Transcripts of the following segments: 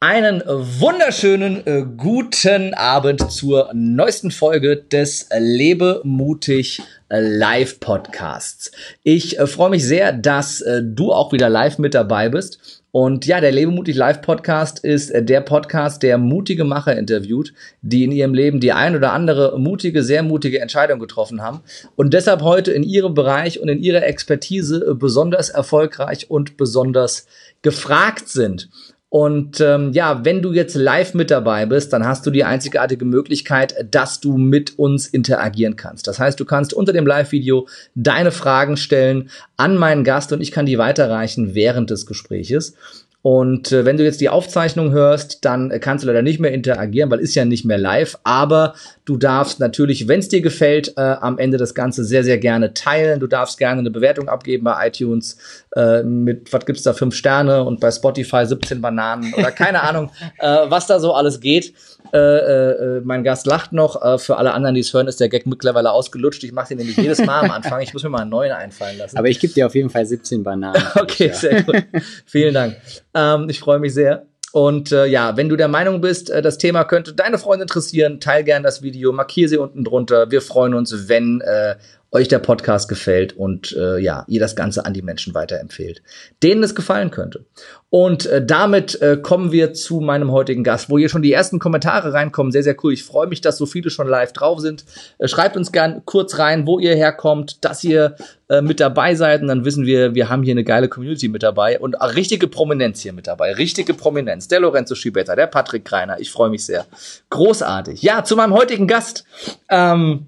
Einen wunderschönen äh, guten Abend zur neuesten Folge des Lebe mutig äh, Live Podcasts. Ich äh, freue mich sehr, dass du auch wieder live mit dabei bist. Und ja, der Lebe mutig Live Podcast ist äh, der Podcast, der mutige Macher interviewt, die in ihrem Leben die ein oder andere mutige, sehr mutige Entscheidung getroffen haben und deshalb heute in ihrem Bereich und in ihrer Expertise besonders erfolgreich und besonders gefragt sind. Und ähm, ja, wenn du jetzt live mit dabei bist, dann hast du die einzigartige Möglichkeit, dass du mit uns interagieren kannst. Das heißt, du kannst unter dem Live-Video deine Fragen stellen an meinen Gast und ich kann die weiterreichen während des Gespräches. Und äh, wenn du jetzt die Aufzeichnung hörst, dann äh, kannst du leider nicht mehr interagieren, weil ist ja nicht mehr live. Aber du darfst natürlich, wenn es dir gefällt, äh, am Ende das Ganze sehr, sehr gerne teilen. Du darfst gerne eine Bewertung abgeben bei iTunes äh, mit, was gibt's da, fünf Sterne und bei Spotify 17 Bananen oder keine Ahnung, äh, was da so alles geht. Äh, äh, mein Gast lacht noch. Äh, für alle anderen, die es hören, ist der Gag mittlerweile ausgelutscht. Ich mache den nämlich jedes Mal am Anfang. Ich muss mir mal einen neuen einfallen lassen. Aber ich gebe dir auf jeden Fall 17 Bananen. okay, sehr gut. Vielen Dank. Ähm, ich freue mich sehr. Und äh, ja, wenn du der Meinung bist, äh, das Thema könnte deine Freunde interessieren, teil gern das Video, markier sie unten drunter. Wir freuen uns, wenn äh, euch der Podcast gefällt und äh, ja, ihr das Ganze an die Menschen weiterempfehlt, denen es gefallen könnte. Und äh, damit äh, kommen wir zu meinem heutigen Gast, wo hier schon die ersten Kommentare reinkommen. Sehr, sehr cool. Ich freue mich, dass so viele schon live drauf sind. Äh, schreibt uns gern kurz rein, wo ihr herkommt, dass ihr äh, mit dabei seid. Und dann wissen wir, wir haben hier eine geile Community mit dabei und auch richtige Prominenz hier mit dabei. Richtige Prominenz. Der Lorenzo Schibetta, der Patrick Kreiner. Ich freue mich sehr. Großartig. Ja, zu meinem heutigen Gast. Ähm, äh,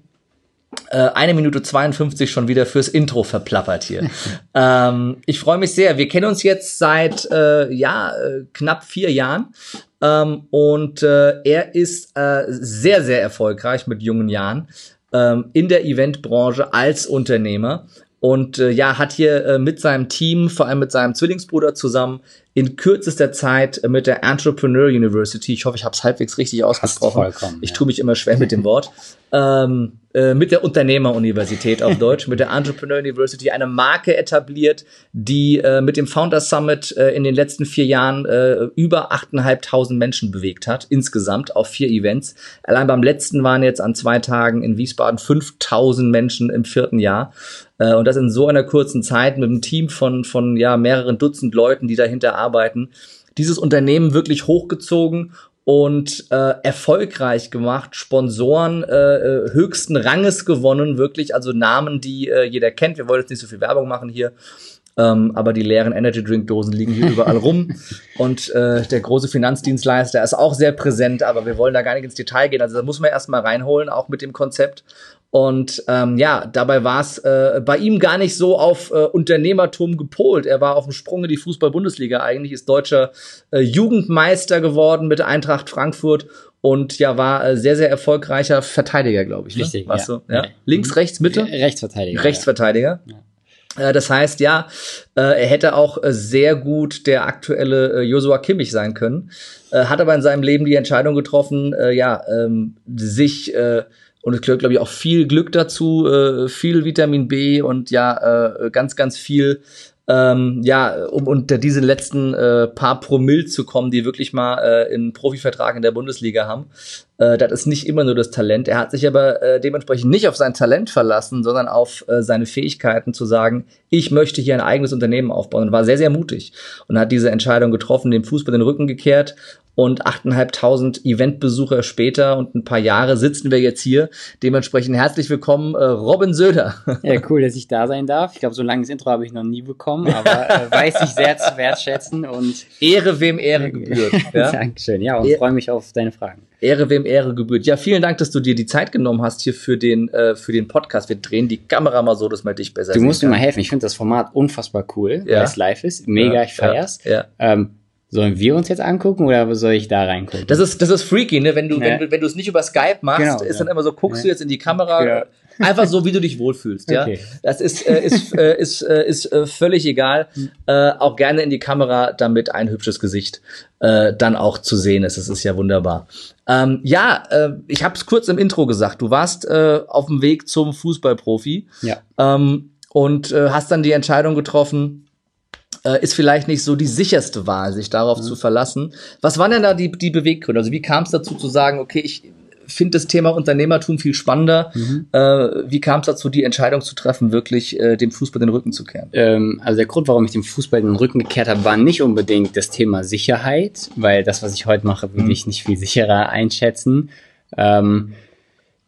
eine Minute 52 schon wieder fürs Intro verplappert hier. ähm, ich freue mich sehr. Wir kennen uns jetzt seit äh, ja äh, knapp vier Jahren. Ähm, und äh, er ist äh, sehr, sehr erfolgreich mit jungen Jahren ähm, in der Eventbranche als Unternehmer und äh, ja, hat hier äh, mit seinem Team, vor allem mit seinem Zwillingsbruder zusammen, in kürzester Zeit mit der Entrepreneur University, ich hoffe, ich habe es halbwegs richtig ausgesprochen. Ich tue mich immer schwer mit dem Wort. Ähm, äh, mit der Unternehmeruniversität auf Deutsch, mit der Entrepreneur University eine Marke etabliert, die äh, mit dem Founder Summit äh, in den letzten vier Jahren äh, über 8.500 Menschen bewegt hat, insgesamt auf vier Events. Allein beim letzten waren jetzt an zwei Tagen in Wiesbaden 5.000 Menschen im vierten Jahr. Äh, und das in so einer kurzen Zeit mit einem Team von, von ja, mehreren Dutzend Leuten, die dahinter arbeiten. Dieses Unternehmen wirklich hochgezogen und äh, erfolgreich gemacht, Sponsoren äh, äh, höchsten Ranges gewonnen, wirklich, also Namen, die äh, jeder kennt. Wir wollen jetzt nicht so viel Werbung machen hier, ähm, aber die leeren Energy Drink Dosen liegen hier überall rum und äh, der große Finanzdienstleister ist auch sehr präsent, aber wir wollen da gar nicht ins Detail gehen. Also da muss man erstmal reinholen, auch mit dem Konzept. Und ähm, ja, dabei war es äh, bei ihm gar nicht so auf äh, Unternehmertum gepolt. Er war auf dem Sprung in die Fußball-Bundesliga eigentlich, ist deutscher äh, Jugendmeister geworden mit Eintracht Frankfurt und ja, war äh, sehr, sehr erfolgreicher Verteidiger, glaube ich. Ne? Richtig. Warst ja. du? Ja? Links, rechts, Mitte? Rechtsverteidiger. Rechtsverteidiger. Ja. Äh, das heißt, ja, äh, er hätte auch äh, sehr gut der aktuelle Joshua Kimmich sein können, hat aber in seinem Leben die Entscheidung getroffen, ja, ähm, sich und es gehört, glaube ich, auch viel Glück dazu, äh, viel Vitamin B und ja, äh, ganz, ganz viel, ähm, ja, um unter diese letzten äh, paar Promille zu kommen, die wirklich mal äh, einen Profivertrag in der Bundesliga haben. Äh, das ist nicht immer nur das Talent. Er hat sich aber äh, dementsprechend nicht auf sein Talent verlassen, sondern auf äh, seine Fähigkeiten zu sagen, ich möchte hier ein eigenes Unternehmen aufbauen. Und war sehr, sehr mutig und hat diese Entscheidung getroffen, dem Fußball den Rücken gekehrt und 8.500 Eventbesucher später und ein paar Jahre sitzen wir jetzt hier. Dementsprechend herzlich willkommen, äh, Robin Söder. Ja, cool, dass ich da sein darf. Ich glaube, so ein langes Intro habe ich noch nie bekommen, aber äh, weiß ich sehr zu wertschätzen und Ehre wem Ehre gebührt. Ja? Dankeschön, ja, und e freue mich auf deine Fragen. Ehre wem Ehre gebührt. Ja, vielen Dank, dass du dir die Zeit genommen hast hier für den, äh, für den Podcast. Wir drehen die Kamera mal so, dass man dich besser Du musst mir mal helfen. Ich finde das Format unfassbar cool, ja. weil es live ist. Mega, ja, ich feier's. Ja, ja. Ähm, Sollen wir uns jetzt angucken oder soll ich da reingucken? Das ist, das ist freaky, ne? Wenn du, ja. wenn wenn du es nicht über Skype machst, genau, ist ja. dann immer so, guckst ja. du jetzt in die Kamera, einfach so, wie du dich wohlfühlst, ja? Okay. Das ist, äh, ist, äh, ist, äh, ist äh, völlig egal. Hm. Äh, auch gerne in die Kamera, damit ein hübsches Gesicht äh, dann auch zu sehen ist. Das ist ja wunderbar. Ähm, ja, ich habe es kurz im Intro gesagt. Du warst auf dem Weg zum Fußballprofi. Ja. Ähm, und hast dann die Entscheidung getroffen, äh, ist vielleicht nicht so die sicherste Wahl, sich darauf mhm. zu verlassen. Was waren denn da die, die Beweggründe? Also wie kam es dazu zu sagen, okay, ich finde das Thema Unternehmertum viel spannender. Mhm. Äh, wie kam es dazu, die Entscheidung zu treffen, wirklich äh, dem Fußball den Rücken zu kehren? Ähm, also der Grund, warum ich dem Fußball den Rücken gekehrt habe, war nicht unbedingt das Thema Sicherheit, weil das, was ich heute mache, würde mhm. ich nicht viel sicherer einschätzen. Ähm,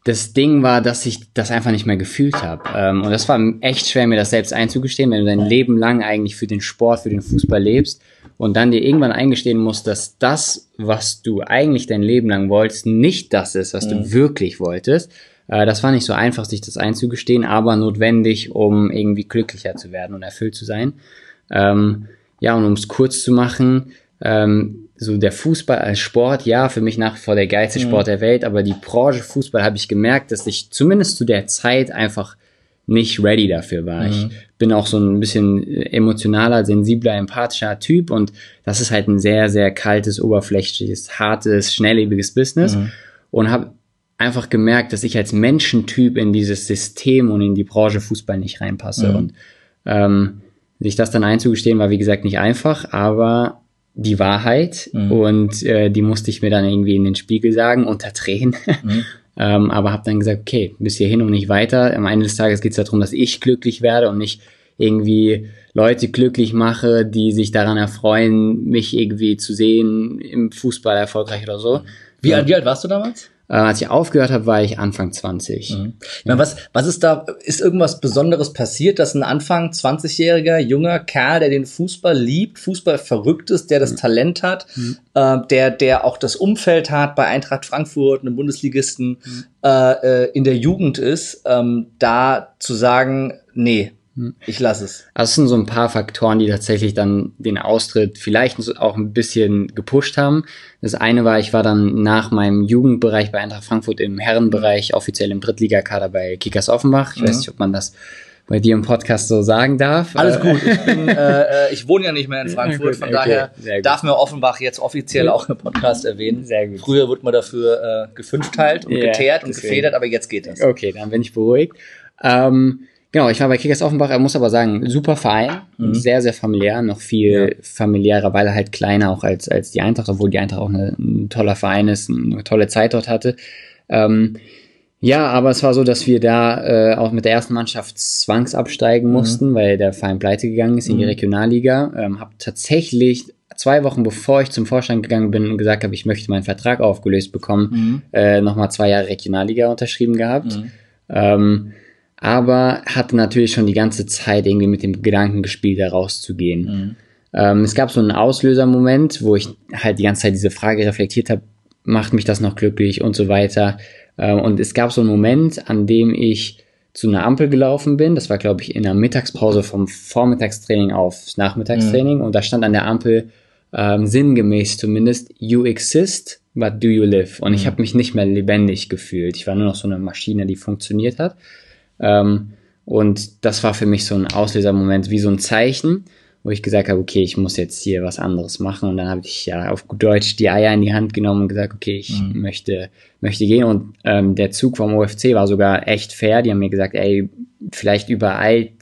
das Ding war, dass ich das einfach nicht mehr gefühlt habe. Ähm, und das war echt schwer, mir das selbst einzugestehen, wenn du dein Leben lang eigentlich für den Sport, für den Fußball lebst und dann dir irgendwann eingestehen musst, dass das, was du eigentlich dein Leben lang wolltest, nicht das ist, was mhm. du wirklich wolltest. Äh, das war nicht so einfach, sich das einzugestehen, aber notwendig, um irgendwie glücklicher zu werden und erfüllt zu sein. Ähm, ja, und um es kurz zu machen, ähm, so der Fußball als Sport, ja, für mich nach wie vor der geilste mhm. Sport der Welt, aber die Branche Fußball habe ich gemerkt, dass ich zumindest zu der Zeit einfach nicht ready dafür war. Mhm. Ich bin auch so ein bisschen emotionaler, sensibler, empathischer Typ und das ist halt ein sehr, sehr kaltes, oberflächliches, hartes, schnelllebiges Business mhm. und habe einfach gemerkt, dass ich als Menschentyp in dieses System und in die Branche Fußball nicht reinpasse mhm. und ähm, sich das dann einzugestehen war wie gesagt nicht einfach, aber die Wahrheit mhm. und äh, die musste ich mir dann irgendwie in den Spiegel sagen unter Tränen. Mhm. ähm, aber habe dann gesagt, okay, bis hierhin und nicht weiter. Am Ende des Tages geht es darum, dass ich glücklich werde und nicht irgendwie Leute glücklich mache, die sich daran erfreuen, mich irgendwie zu sehen im Fußball erfolgreich oder so. Wie, wie alt warst du damals? Äh, als ich aufgehört habe, war ich Anfang 20. Mhm. Ich meine, was, was ist da, ist irgendwas Besonderes passiert, dass ein Anfang 20-jähriger junger Kerl, der den Fußball liebt, Fußball verrückt ist, der das mhm. Talent hat, mhm. äh, der, der auch das Umfeld hat bei Eintracht Frankfurt, einem Bundesligisten, mhm. äh, äh, in der Jugend ist, ähm, da zu sagen, nee. Ich lasse es. Also es sind so ein paar Faktoren, die tatsächlich dann den Austritt vielleicht auch ein bisschen gepusht haben. Das eine war, ich war dann nach meinem Jugendbereich bei Eintracht Frankfurt im Herrenbereich offiziell im Drittligakader bei Kickers Offenbach. Ich mhm. weiß nicht, ob man das bei dir im Podcast so sagen darf. Alles gut. Ich, bin, äh, äh ich wohne ja nicht mehr in Frankfurt, von okay, daher darf mir Offenbach jetzt offiziell auch im Podcast erwähnen. Sehr gut. Früher wurde man dafür äh, gefünfteilt und ja, geteert und gefedert, aber jetzt geht das. Okay, dann bin ich beruhigt. Ähm, Genau, ich war bei Kickers Offenbach, er muss aber sagen, super Verein, mhm. sehr, sehr familiär, noch viel ja. familiärer, weil er halt kleiner auch als, als die Eintracht, obwohl die Eintracht auch eine, ein toller Verein ist, eine tolle Zeit dort hatte. Ähm, ja, aber es war so, dass wir da äh, auch mit der ersten Mannschaft zwangsabsteigen mhm. mussten, mhm. weil der Verein pleite gegangen ist in die mhm. Regionalliga. Ähm, habe tatsächlich zwei Wochen bevor ich zum Vorstand gegangen bin und gesagt habe, ich möchte meinen Vertrag aufgelöst bekommen, mhm. äh, nochmal zwei Jahre Regionalliga unterschrieben gehabt. Mhm. Ähm, aber hatte natürlich schon die ganze Zeit irgendwie mit dem Gedanken gespielt, da rauszugehen. Mhm. Ähm, es gab so einen Auslösermoment, wo ich halt die ganze Zeit diese Frage reflektiert habe, macht mich das noch glücklich und so weiter. Ähm, und es gab so einen Moment, an dem ich zu einer Ampel gelaufen bin. Das war, glaube ich, in der Mittagspause vom Vormittagstraining aufs Nachmittagstraining. Mhm. Und da stand an der Ampel ähm, sinngemäß zumindest, you exist, but do you live? Und mhm. ich habe mich nicht mehr lebendig gefühlt. Ich war nur noch so eine Maschine, die funktioniert hat. Ähm, und das war für mich so ein Auslösermoment, wie so ein Zeichen, wo ich gesagt habe, okay, ich muss jetzt hier was anderes machen. Und dann habe ich ja auf Deutsch die Eier in die Hand genommen und gesagt, okay, ich mhm. möchte, möchte gehen. Und ähm, der Zug vom OFC war sogar echt fair. Die haben mir gesagt, ey, vielleicht übereilt,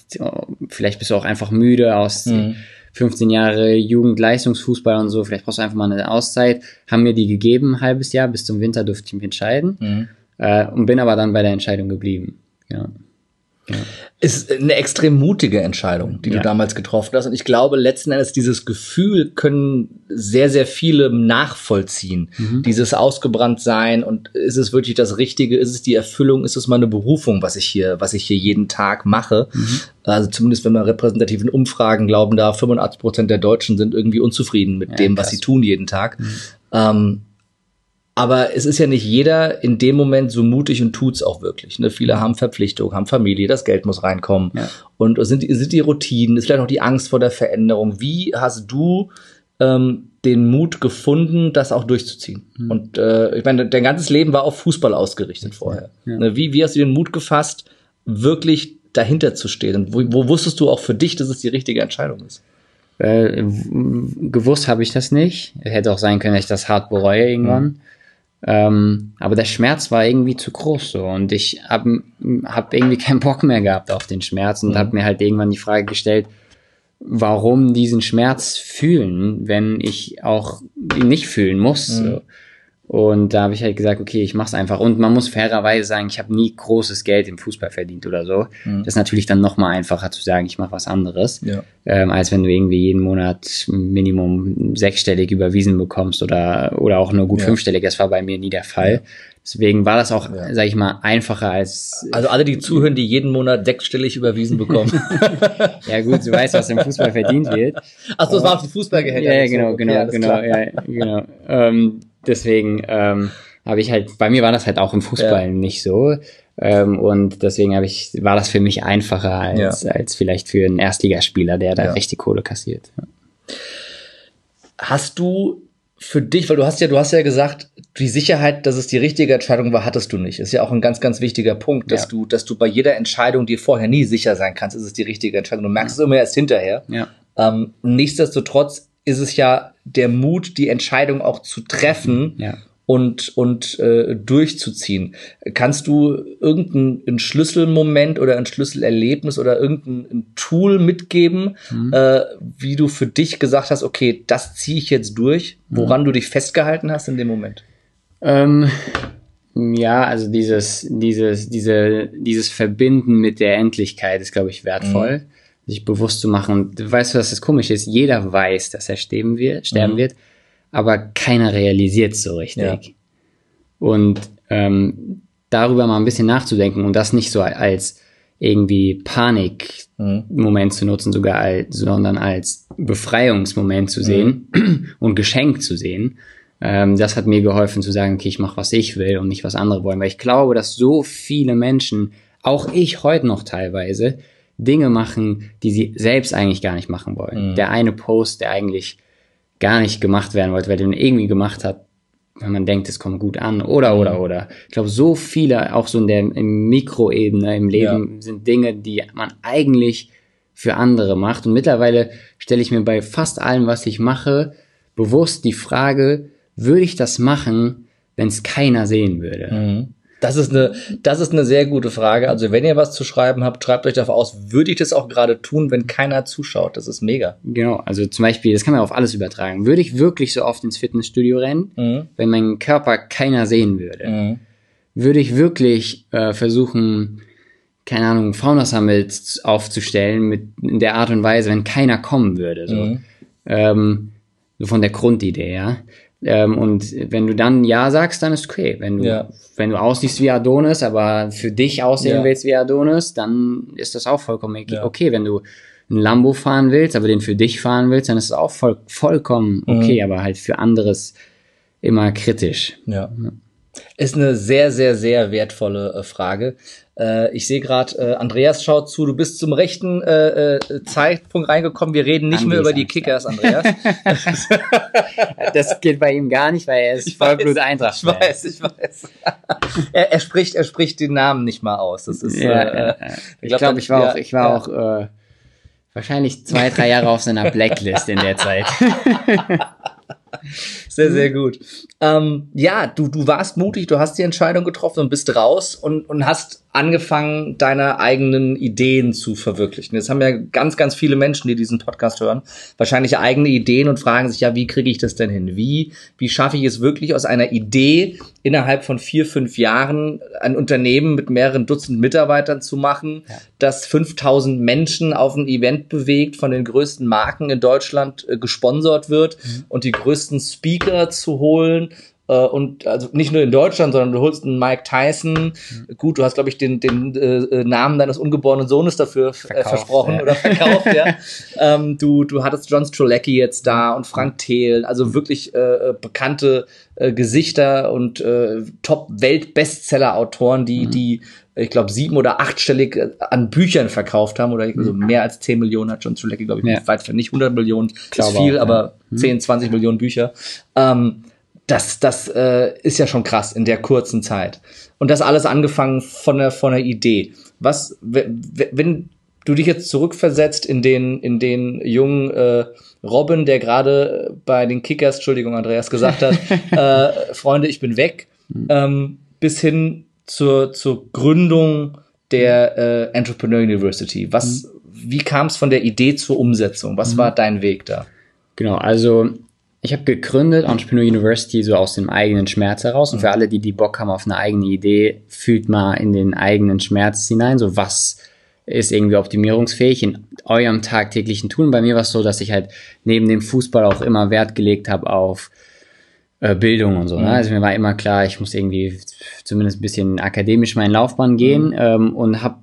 vielleicht bist du auch einfach müde aus mhm. 15 Jahre Jugendleistungsfußball und so, vielleicht brauchst du einfach mal eine Auszeit. Haben mir die gegeben, ein halbes Jahr, bis zum Winter durfte ich mich entscheiden. Mhm. Äh, und bin aber dann bei der Entscheidung geblieben. Ja. Ja. Ist eine extrem mutige Entscheidung, die ja. du damals getroffen hast. Und ich glaube, letzten Endes dieses Gefühl können sehr, sehr viele nachvollziehen. Mhm. Dieses ausgebrannt sein und ist es wirklich das Richtige? Ist es die Erfüllung? Ist es meine Berufung, was ich hier, was ich hier jeden Tag mache? Mhm. Also zumindest wenn man repräsentativen Umfragen glauben darf, 85 Prozent der Deutschen sind irgendwie unzufrieden mit ja, dem, krass. was sie tun jeden Tag. Mhm. Ähm, aber es ist ja nicht jeder in dem Moment so mutig und tut's auch wirklich. Ne? Viele haben Verpflichtungen, haben Familie, das Geld muss reinkommen. Ja. Und sind, sind die Routinen, ist vielleicht auch die Angst vor der Veränderung. Wie hast du ähm, den Mut gefunden, das auch durchzuziehen? Mhm. Und äh, ich meine, dein ganzes Leben war auf Fußball ausgerichtet vorher. Ja. Ne? Wie, wie hast du den Mut gefasst, wirklich dahinter zu stehen? Und wo, wo wusstest du auch für dich, dass es die richtige Entscheidung ist? Äh, gewusst habe ich das nicht. Hätte auch sein können, dass ich das hart bereue irgendwann. Mhm. Ähm, aber der Schmerz war irgendwie zu groß so und ich habe hab irgendwie keinen Bock mehr gehabt auf den Schmerz und mhm. habe mir halt irgendwann die Frage gestellt, warum diesen Schmerz fühlen, wenn ich auch ihn nicht fühlen muss. Mhm. So. Und da habe ich halt gesagt, okay, ich mach's einfach. Und man muss fairerweise sagen, ich habe nie großes Geld im Fußball verdient oder so. Mhm. Das ist natürlich dann nochmal einfacher zu sagen, ich mache was anderes, ja. ähm, als wenn du irgendwie jeden Monat Minimum sechsstellig überwiesen bekommst oder, oder auch nur gut ja. fünfstellig. Das war bei mir nie der Fall. Ja. Deswegen war das auch, ja. sag ich mal, einfacher als. Also alle, die zuhören, die jeden Monat sechsstellig überwiesen bekommen. ja gut, du weißt, was im Fußball verdient wird. Achso, das war auf die Fußballgehälter. Ja, genau, genau, ja, genau, ja, genau. Ähm, deswegen ähm, habe ich halt, bei mir war das halt auch im Fußball ja. nicht so. Ähm, und deswegen habe ich, war das für mich einfacher als, ja. als vielleicht für einen Erstligaspieler, der da ja. richtig Kohle kassiert. Hast du für dich, weil du hast ja, du hast ja gesagt, die Sicherheit, dass es die richtige Entscheidung war, hattest du nicht. Ist ja auch ein ganz, ganz wichtiger Punkt, dass ja. du, dass du bei jeder Entscheidung dir vorher nie sicher sein kannst, ist es die richtige Entscheidung. Du merkst es immer erst hinterher. Ja. Ähm, nichtsdestotrotz ist es ja der Mut, die Entscheidung auch zu treffen ja. und, und äh, durchzuziehen. Kannst du irgendeinen Schlüsselmoment oder ein Schlüsselerlebnis oder irgendein Tool mitgeben, mhm. äh, wie du für dich gesagt hast, okay, das ziehe ich jetzt durch, woran mhm. du dich festgehalten hast in dem Moment? Ähm, ja, also dieses, dieses, diese, dieses Verbinden mit der Endlichkeit ist, glaube ich, wertvoll. Mhm sich bewusst zu machen. Und du weißt, was das komisch ist? Jeder weiß, dass er sterben wird, sterben mhm. wird, aber keiner realisiert es so richtig. Ja. Und ähm, darüber mal ein bisschen nachzudenken und das nicht so als irgendwie Panikmoment mhm. zu nutzen, sogar als, sondern als Befreiungsmoment zu sehen mhm. und Geschenk zu sehen. Ähm, das hat mir geholfen zu sagen, okay, ich mache, was ich will und nicht, was andere wollen. Weil ich glaube, dass so viele Menschen, auch ich heute noch teilweise, Dinge machen, die sie selbst eigentlich gar nicht machen wollen. Mhm. Der eine Post, der eigentlich gar nicht gemacht werden wollte, weil den irgendwie gemacht hat, wenn man denkt, es kommt gut an, oder, oder, mhm. oder. Ich glaube, so viele, auch so in der Mikroebene im Leben, ja. sind Dinge, die man eigentlich für andere macht. Und mittlerweile stelle ich mir bei fast allem, was ich mache, bewusst die Frage, würde ich das machen, wenn es keiner sehen würde? Mhm. Das ist eine, das ist eine sehr gute Frage. Also wenn ihr was zu schreiben habt, schreibt euch dafür aus. Würde ich das auch gerade tun, wenn keiner zuschaut? Das ist mega. Genau. Also zum Beispiel, das kann man auf alles übertragen. Würde ich wirklich so oft ins Fitnessstudio rennen, mhm. wenn mein Körper keiner sehen würde? Mhm. Würde ich wirklich äh, versuchen, keine Ahnung, Fauna Summit aufzustellen mit in der Art und Weise, wenn keiner kommen würde? So, mhm. ähm, so von der Grundidee, ja. Ähm, und wenn du dann Ja sagst, dann ist okay. Wenn du, ja. wenn du aussiehst wie Adonis, aber für dich aussehen ja. willst wie Adonis, dann ist das auch vollkommen okay. Ja. okay. Wenn du ein Lambo fahren willst, aber den für dich fahren willst, dann ist es auch voll, vollkommen mhm. okay, mhm. aber halt für anderes immer kritisch. Ja. Ist eine sehr, sehr, sehr wertvolle äh, Frage. Äh, ich sehe gerade, äh, Andreas schaut zu, du bist zum rechten Zeitpunkt reingekommen. Wir reden nicht Andi mehr über die Kickers, Andreas. das geht bei ihm gar nicht, weil er ist Vollblut Eintracht. Ich weiß, ich weiß. er, er, spricht, er spricht den Namen nicht mal aus. Das ist. Ja, äh, ja, Ich glaube, glaub, ich war ja, auch, ich war auch äh, wahrscheinlich zwei, drei Jahre auf seiner Blacklist in der Zeit. Sehr, sehr gut. Ähm, ja, du, du warst mutig, du hast die Entscheidung getroffen und bist raus und, und hast angefangen, deine eigenen Ideen zu verwirklichen. Jetzt haben ja ganz, ganz viele Menschen, die diesen Podcast hören, wahrscheinlich eigene Ideen und fragen sich, ja, wie kriege ich das denn hin? Wie, wie schaffe ich es wirklich aus einer Idee innerhalb von vier, fünf Jahren ein Unternehmen mit mehreren Dutzend Mitarbeitern zu machen, ja. das 5000 Menschen auf ein Event bewegt, von den größten Marken in Deutschland äh, gesponsert wird mhm. und die größten Speaker zu holen, und also nicht nur in Deutschland, sondern du holst einen Mike Tyson. Mhm. Gut, du hast, glaube ich, den, den äh, äh, Namen deines ungeborenen Sohnes dafür äh, verkauft, versprochen ja. oder verkauft, ja. ähm, du, du hattest John Strolecki jetzt da und Frank Thelen, also wirklich äh, bekannte äh, Gesichter und äh, Top-Welt-Bestseller-Autoren, die, mhm. die ich glaube, sieben oder achtstellig an Büchern verkauft haben oder also mehr als zehn Millionen hat John Strolecki, glaube ich, ja. weit nicht 100 Millionen, ist viel, auch, aber ja. 10, 20 Millionen Bücher. Ähm, das, das äh, ist ja schon krass in der kurzen Zeit. Und das alles angefangen von der, von der Idee. Was, wenn du dich jetzt zurückversetzt in den, in den jungen äh, Robin, der gerade bei den Kickers, Entschuldigung, Andreas, gesagt hat, äh, Freunde, ich bin weg, mhm. ähm, bis hin zur, zur Gründung der äh, Entrepreneur University. Was, mhm. wie kam es von der Idee zur Umsetzung? Was mhm. war dein Weg da? Genau, also ich habe gegründet Entrepreneur University so aus dem eigenen Schmerz heraus. Und für mhm. alle, die die Bock haben auf eine eigene Idee, fühlt mal in den eigenen Schmerz hinein. So was ist irgendwie optimierungsfähig in eurem tagtäglichen Tun. Bei mir war es so, dass ich halt neben dem Fußball auch immer Wert gelegt habe auf äh, Bildung und so. Ne? Mhm. Also mir war immer klar, ich muss irgendwie zumindest ein bisschen akademisch meinen Laufbahn gehen mhm. ähm, und habe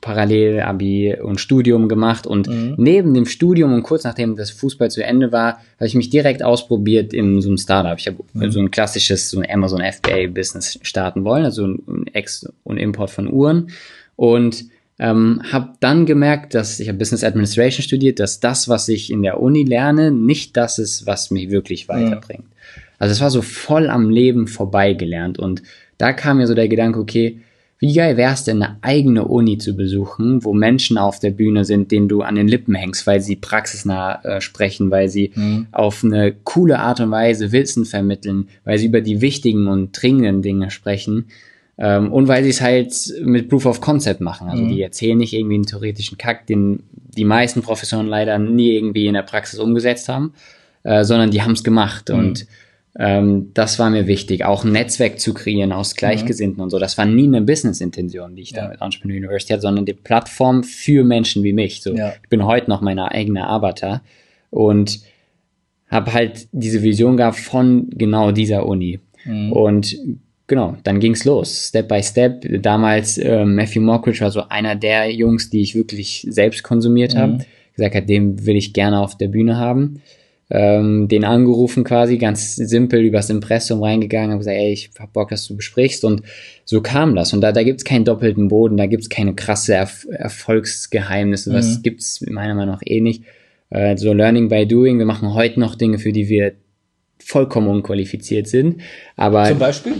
parallel Abi und Studium gemacht und mhm. neben dem Studium und kurz nachdem das Fußball zu Ende war, habe ich mich direkt ausprobiert in so einem Startup. Ich habe mhm. so ein klassisches so ein Amazon FBA Business starten wollen, also ein Ex- und Import von Uhren und ähm, habe dann gemerkt, dass ich habe Business Administration studiert, dass das, was ich in der Uni lerne, nicht das ist, was mich wirklich weiterbringt. Mhm. Also es war so voll am Leben vorbeigelernt und da kam mir so der Gedanke, okay, wie geil wäre es denn, eine eigene Uni zu besuchen, wo Menschen auf der Bühne sind, denen du an den Lippen hängst, weil sie praxisnah äh, sprechen, weil sie mhm. auf eine coole Art und Weise Wissen vermitteln, weil sie über die wichtigen und dringenden Dinge sprechen ähm, und weil sie es halt mit Proof of Concept machen. Also mhm. die erzählen nicht irgendwie einen theoretischen Kack, den die meisten Professoren leider nie irgendwie in der Praxis umgesetzt haben, äh, sondern die haben es gemacht mhm. und ähm, das war mir wichtig, auch ein Netzwerk zu kreieren aus Gleichgesinnten mhm. und so. Das war nie eine Business-Intention, die ich ja. da mit Entrepreneur University hatte, sondern die Plattform für Menschen wie mich. So, ja. Ich bin heute noch meine eigene Arbeiter und habe halt diese Vision gehabt von genau dieser Uni. Mhm. Und genau, dann ging's los, Step by Step. Damals äh, Matthew Mockridge war so einer der Jungs, die ich wirklich selbst konsumiert mhm. habe. Gesagt hat, den will ich gerne auf der Bühne haben ähm, den angerufen quasi, ganz simpel übers Impressum reingegangen, habe gesagt, ey, ich hab Bock, dass du besprichst und so kam das. Und da, da gibt's keinen doppelten Boden, da gibt's keine krasse Erf Erfolgsgeheimnisse, das mhm. gibt's meiner Meinung nach eh nicht. Äh, so Learning by Doing, wir machen heute noch Dinge, für die wir vollkommen unqualifiziert sind. Aber Zum Beispiel?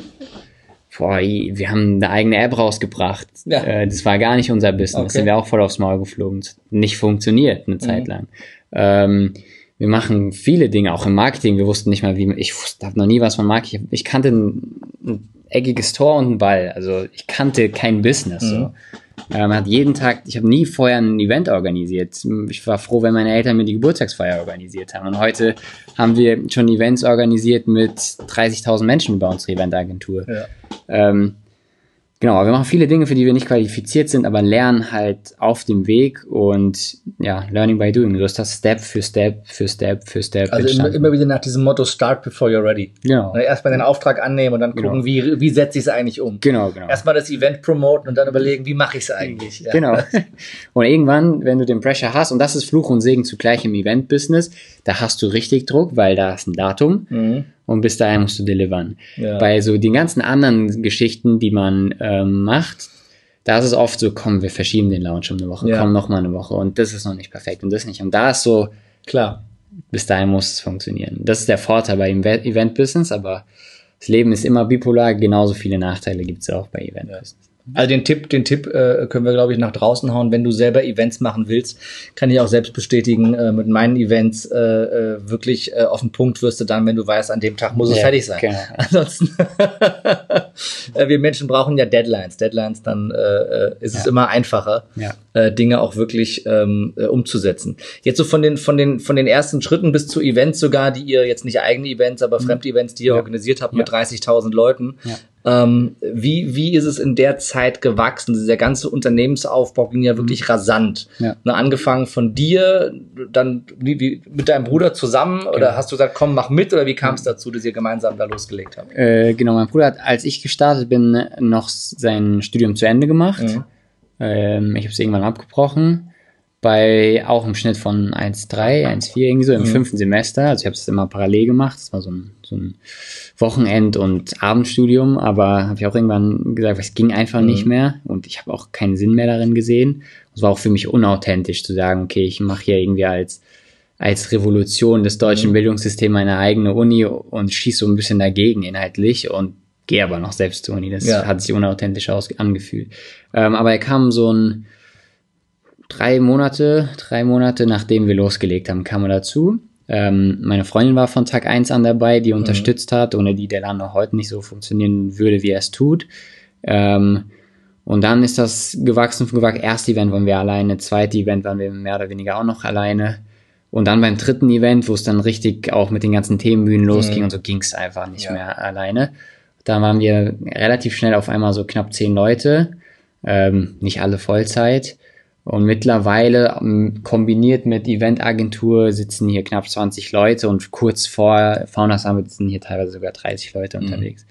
Boah, wir haben eine eigene App rausgebracht. Ja. Äh, das war gar nicht unser Business. Okay. Sind wir auch voll aufs Maul geflogen. Nicht funktioniert eine Zeit mhm. lang. Ähm, wir machen viele Dinge, auch im Marketing. Wir wussten nicht mal, wie, ich wusste, habe noch nie was von Marketing. Ich kannte ein, ein, eckiges Tor und einen Ball. Also ich kannte kein Business. Mhm. So. Man hat jeden Tag, ich habe nie vorher ein Event organisiert. Ich war froh, wenn meine Eltern mir die Geburtstagsfeier organisiert haben. Und heute haben wir schon Events organisiert mit 30.000 Menschen bei unserer Eventagentur. Ja. Ähm, Genau, wir machen viele Dinge, für die wir nicht qualifiziert sind, aber lernen halt auf dem Weg und ja, learning by doing. Du hast das Step für Step für Step für Step. Also immer, immer, wieder nach diesem Motto Start before you're ready. Genau. Erstmal den Auftrag annehmen und dann genau. gucken, wie, wie setze ich es eigentlich um. Genau, genau. Erstmal das Event promoten und dann überlegen, wie mache ich es eigentlich. Ja. Genau. Und irgendwann, wenn du den Pressure hast, und das ist Fluch und Segen zugleich im Event-Business, da hast du richtig Druck, weil da ist ein Datum. Mhm und bis dahin musst du delivern. Ja. Bei so den ganzen anderen Geschichten, die man ähm, macht, da ist es oft so, komm, wir verschieben den Launch um eine Woche, ja. komm noch mal eine Woche und das ist noch nicht perfekt und das nicht. Und da ist so, klar, bis dahin muss es funktionieren. Das ist der Vorteil bei Event-Business, aber das Leben ist immer bipolar, genauso viele Nachteile gibt es auch bei Event-Business. Also den Tipp, den Tipp äh, können wir, glaube ich, nach draußen hauen. Wenn du selber Events machen willst, kann ich auch selbst bestätigen, äh, mit meinen Events äh, äh, wirklich äh, auf den Punkt wirst du dann, wenn du weißt, an dem Tag muss es fertig sein. Genau. Ansonsten, äh, wir Menschen brauchen ja Deadlines. Deadlines, dann äh, äh, ist ja. es immer einfacher, ja. äh, Dinge auch wirklich ähm, äh, umzusetzen. Jetzt so von den, von den, von den ersten Schritten bis zu Events sogar, die ihr jetzt nicht eigene Events, aber mhm. fremde Events, die ihr ja. organisiert habt mit 30.000 Leuten. Ähm, wie, wie ist es in der Zeit gewachsen? Dieser ganze Unternehmensaufbau ging ja mhm. wirklich rasant. Ja. Ne, angefangen von dir, dann wie, wie, mit deinem Bruder zusammen genau. oder hast du gesagt, komm, mach mit oder wie kam es dazu, dass ihr gemeinsam da losgelegt habt? Äh, genau, mein Bruder hat, als ich gestartet bin, noch sein Studium zu Ende gemacht. Mhm. Ähm, ich habe es irgendwann abgebrochen bei auch im Schnitt von 1,3, 1,4 irgendwie so im mhm. fünften Semester. Also ich habe es immer parallel gemacht. Das war so ein, so ein Wochenend- und Abendstudium, aber habe ich auch irgendwann gesagt, es ging einfach mhm. nicht mehr und ich habe auch keinen Sinn mehr darin gesehen. Es war auch für mich unauthentisch zu sagen, okay, ich mache hier irgendwie als als Revolution des deutschen mhm. Bildungssystems eine eigene Uni und schieße so ein bisschen dagegen inhaltlich und gehe aber noch selbst zur Uni. Das ja. hat sich unauthentisch angefühlt. Ähm, aber er kam so ein drei Monate, drei Monate nachdem wir losgelegt haben, kam er dazu. Ähm, meine Freundin war von Tag eins an dabei, die mhm. unterstützt hat, ohne die der Laden auch heute nicht so funktionieren würde, wie er es tut. Ähm, Und dann ist das gewachsen von gewachsen. Erste Event waren wir alleine, zweite Event waren wir mehr oder weniger auch noch alleine. Und dann beim dritten Event, wo es dann richtig auch mit den ganzen Themenbühnen losging mhm. und so ging es einfach nicht ja. mehr alleine. Da waren wir relativ schnell auf einmal so knapp zehn Leute, ähm, nicht alle Vollzeit. Und mittlerweile ähm, kombiniert mit Eventagentur sitzen hier knapp 20 Leute und kurz vor Founders Summit sind hier teilweise sogar 30 Leute mhm. unterwegs.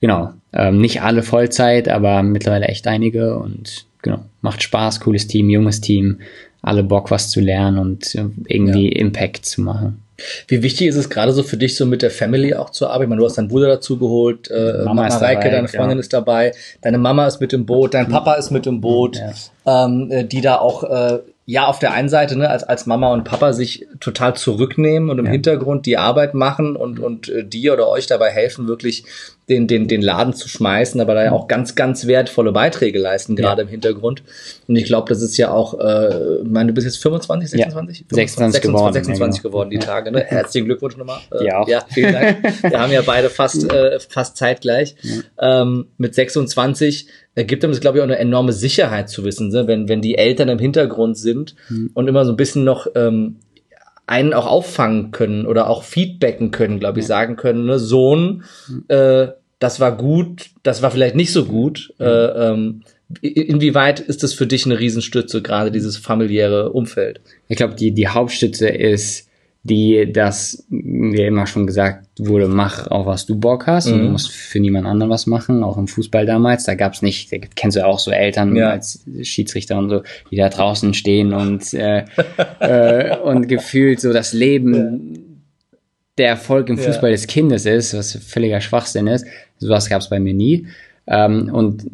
Genau, ähm, nicht alle Vollzeit, aber mittlerweile echt einige und genau, macht Spaß, cooles Team, junges Team, alle Bock was zu lernen und irgendwie ja. Impact zu machen. Wie wichtig ist es gerade so für dich, so mit der Family auch zu arbeiten? Ich meine, du hast deinen Bruder dazu geholt, äh, Mama, Mama Reike, dabei, deine Freundin ja. ist dabei, deine Mama ist mit im Boot, dein Papa ist mit im Boot, ja. ähm, äh, die da auch äh, ja auf der einen Seite ne, als, als Mama und Papa sich total zurücknehmen und im ja. Hintergrund die Arbeit machen und, und äh, dir oder euch dabei helfen, wirklich den, den, den Laden zu schmeißen, aber da ja auch ganz, ganz wertvolle Beiträge leisten, gerade ja. im Hintergrund. Und ich glaube, das ist ja auch, äh, meine, du bist jetzt 25, 26? Ja, 26, 26 geworden. 26 genau. geworden, die Tage. Ne? Herzlichen Glückwunsch nochmal. Äh, ja, ja, vielen Dank. Wir haben ja beide fast, äh, fast zeitgleich. Ähm, mit 26 gibt einem das, glaube ich, auch eine enorme Sicherheit zu wissen, ne? wenn, wenn die Eltern im Hintergrund sind mhm. und immer so ein bisschen noch ähm, einen auch auffangen können oder auch feedbacken können, glaube ich, ja. sagen können, ne, Sohn, mhm. äh, das war gut, das war vielleicht nicht so gut. Mhm. Äh, ähm, inwieweit ist das für dich eine Riesenstütze, gerade dieses familiäre Umfeld? Ich glaube, die, die Hauptstütze ist, die, dass mir immer schon gesagt wurde, mach auch was du Bock hast mhm. und du mhm. musst für niemand anderen was machen, auch im Fußball damals, da gab's nicht, da kennst du ja auch so Eltern ja. als Schiedsrichter und so, die da draußen stehen und äh, äh, und gefühlt so das Leben ja. der Erfolg im Fußball ja. des Kindes ist, was völliger Schwachsinn ist, sowas gab's bei mir nie ähm, und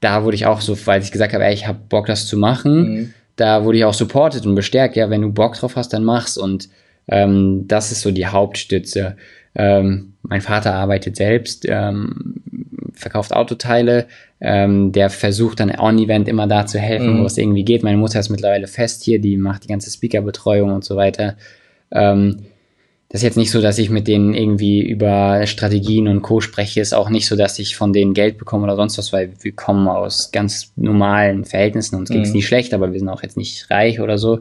da wurde ich auch so, weil ich gesagt habe, ey, ich habe Bock das zu machen, mhm. da wurde ich auch supported und bestärkt, ja, wenn du Bock drauf hast, dann mach's und ähm, das ist so die Hauptstütze. Ähm, mein Vater arbeitet selbst, ähm, verkauft Autoteile. Ähm, der versucht dann On-Event immer da zu helfen, mhm. wo es irgendwie geht. Meine Mutter ist mittlerweile fest hier, die macht die ganze Speaker-Betreuung und so weiter. Ähm, das ist jetzt nicht so, dass ich mit denen irgendwie über Strategien und Co. spreche. Ist auch nicht so, dass ich von denen Geld bekomme oder sonst was, weil wir kommen aus ganz normalen Verhältnissen. Uns ging es mhm. nie schlecht, aber wir sind auch jetzt nicht reich oder so.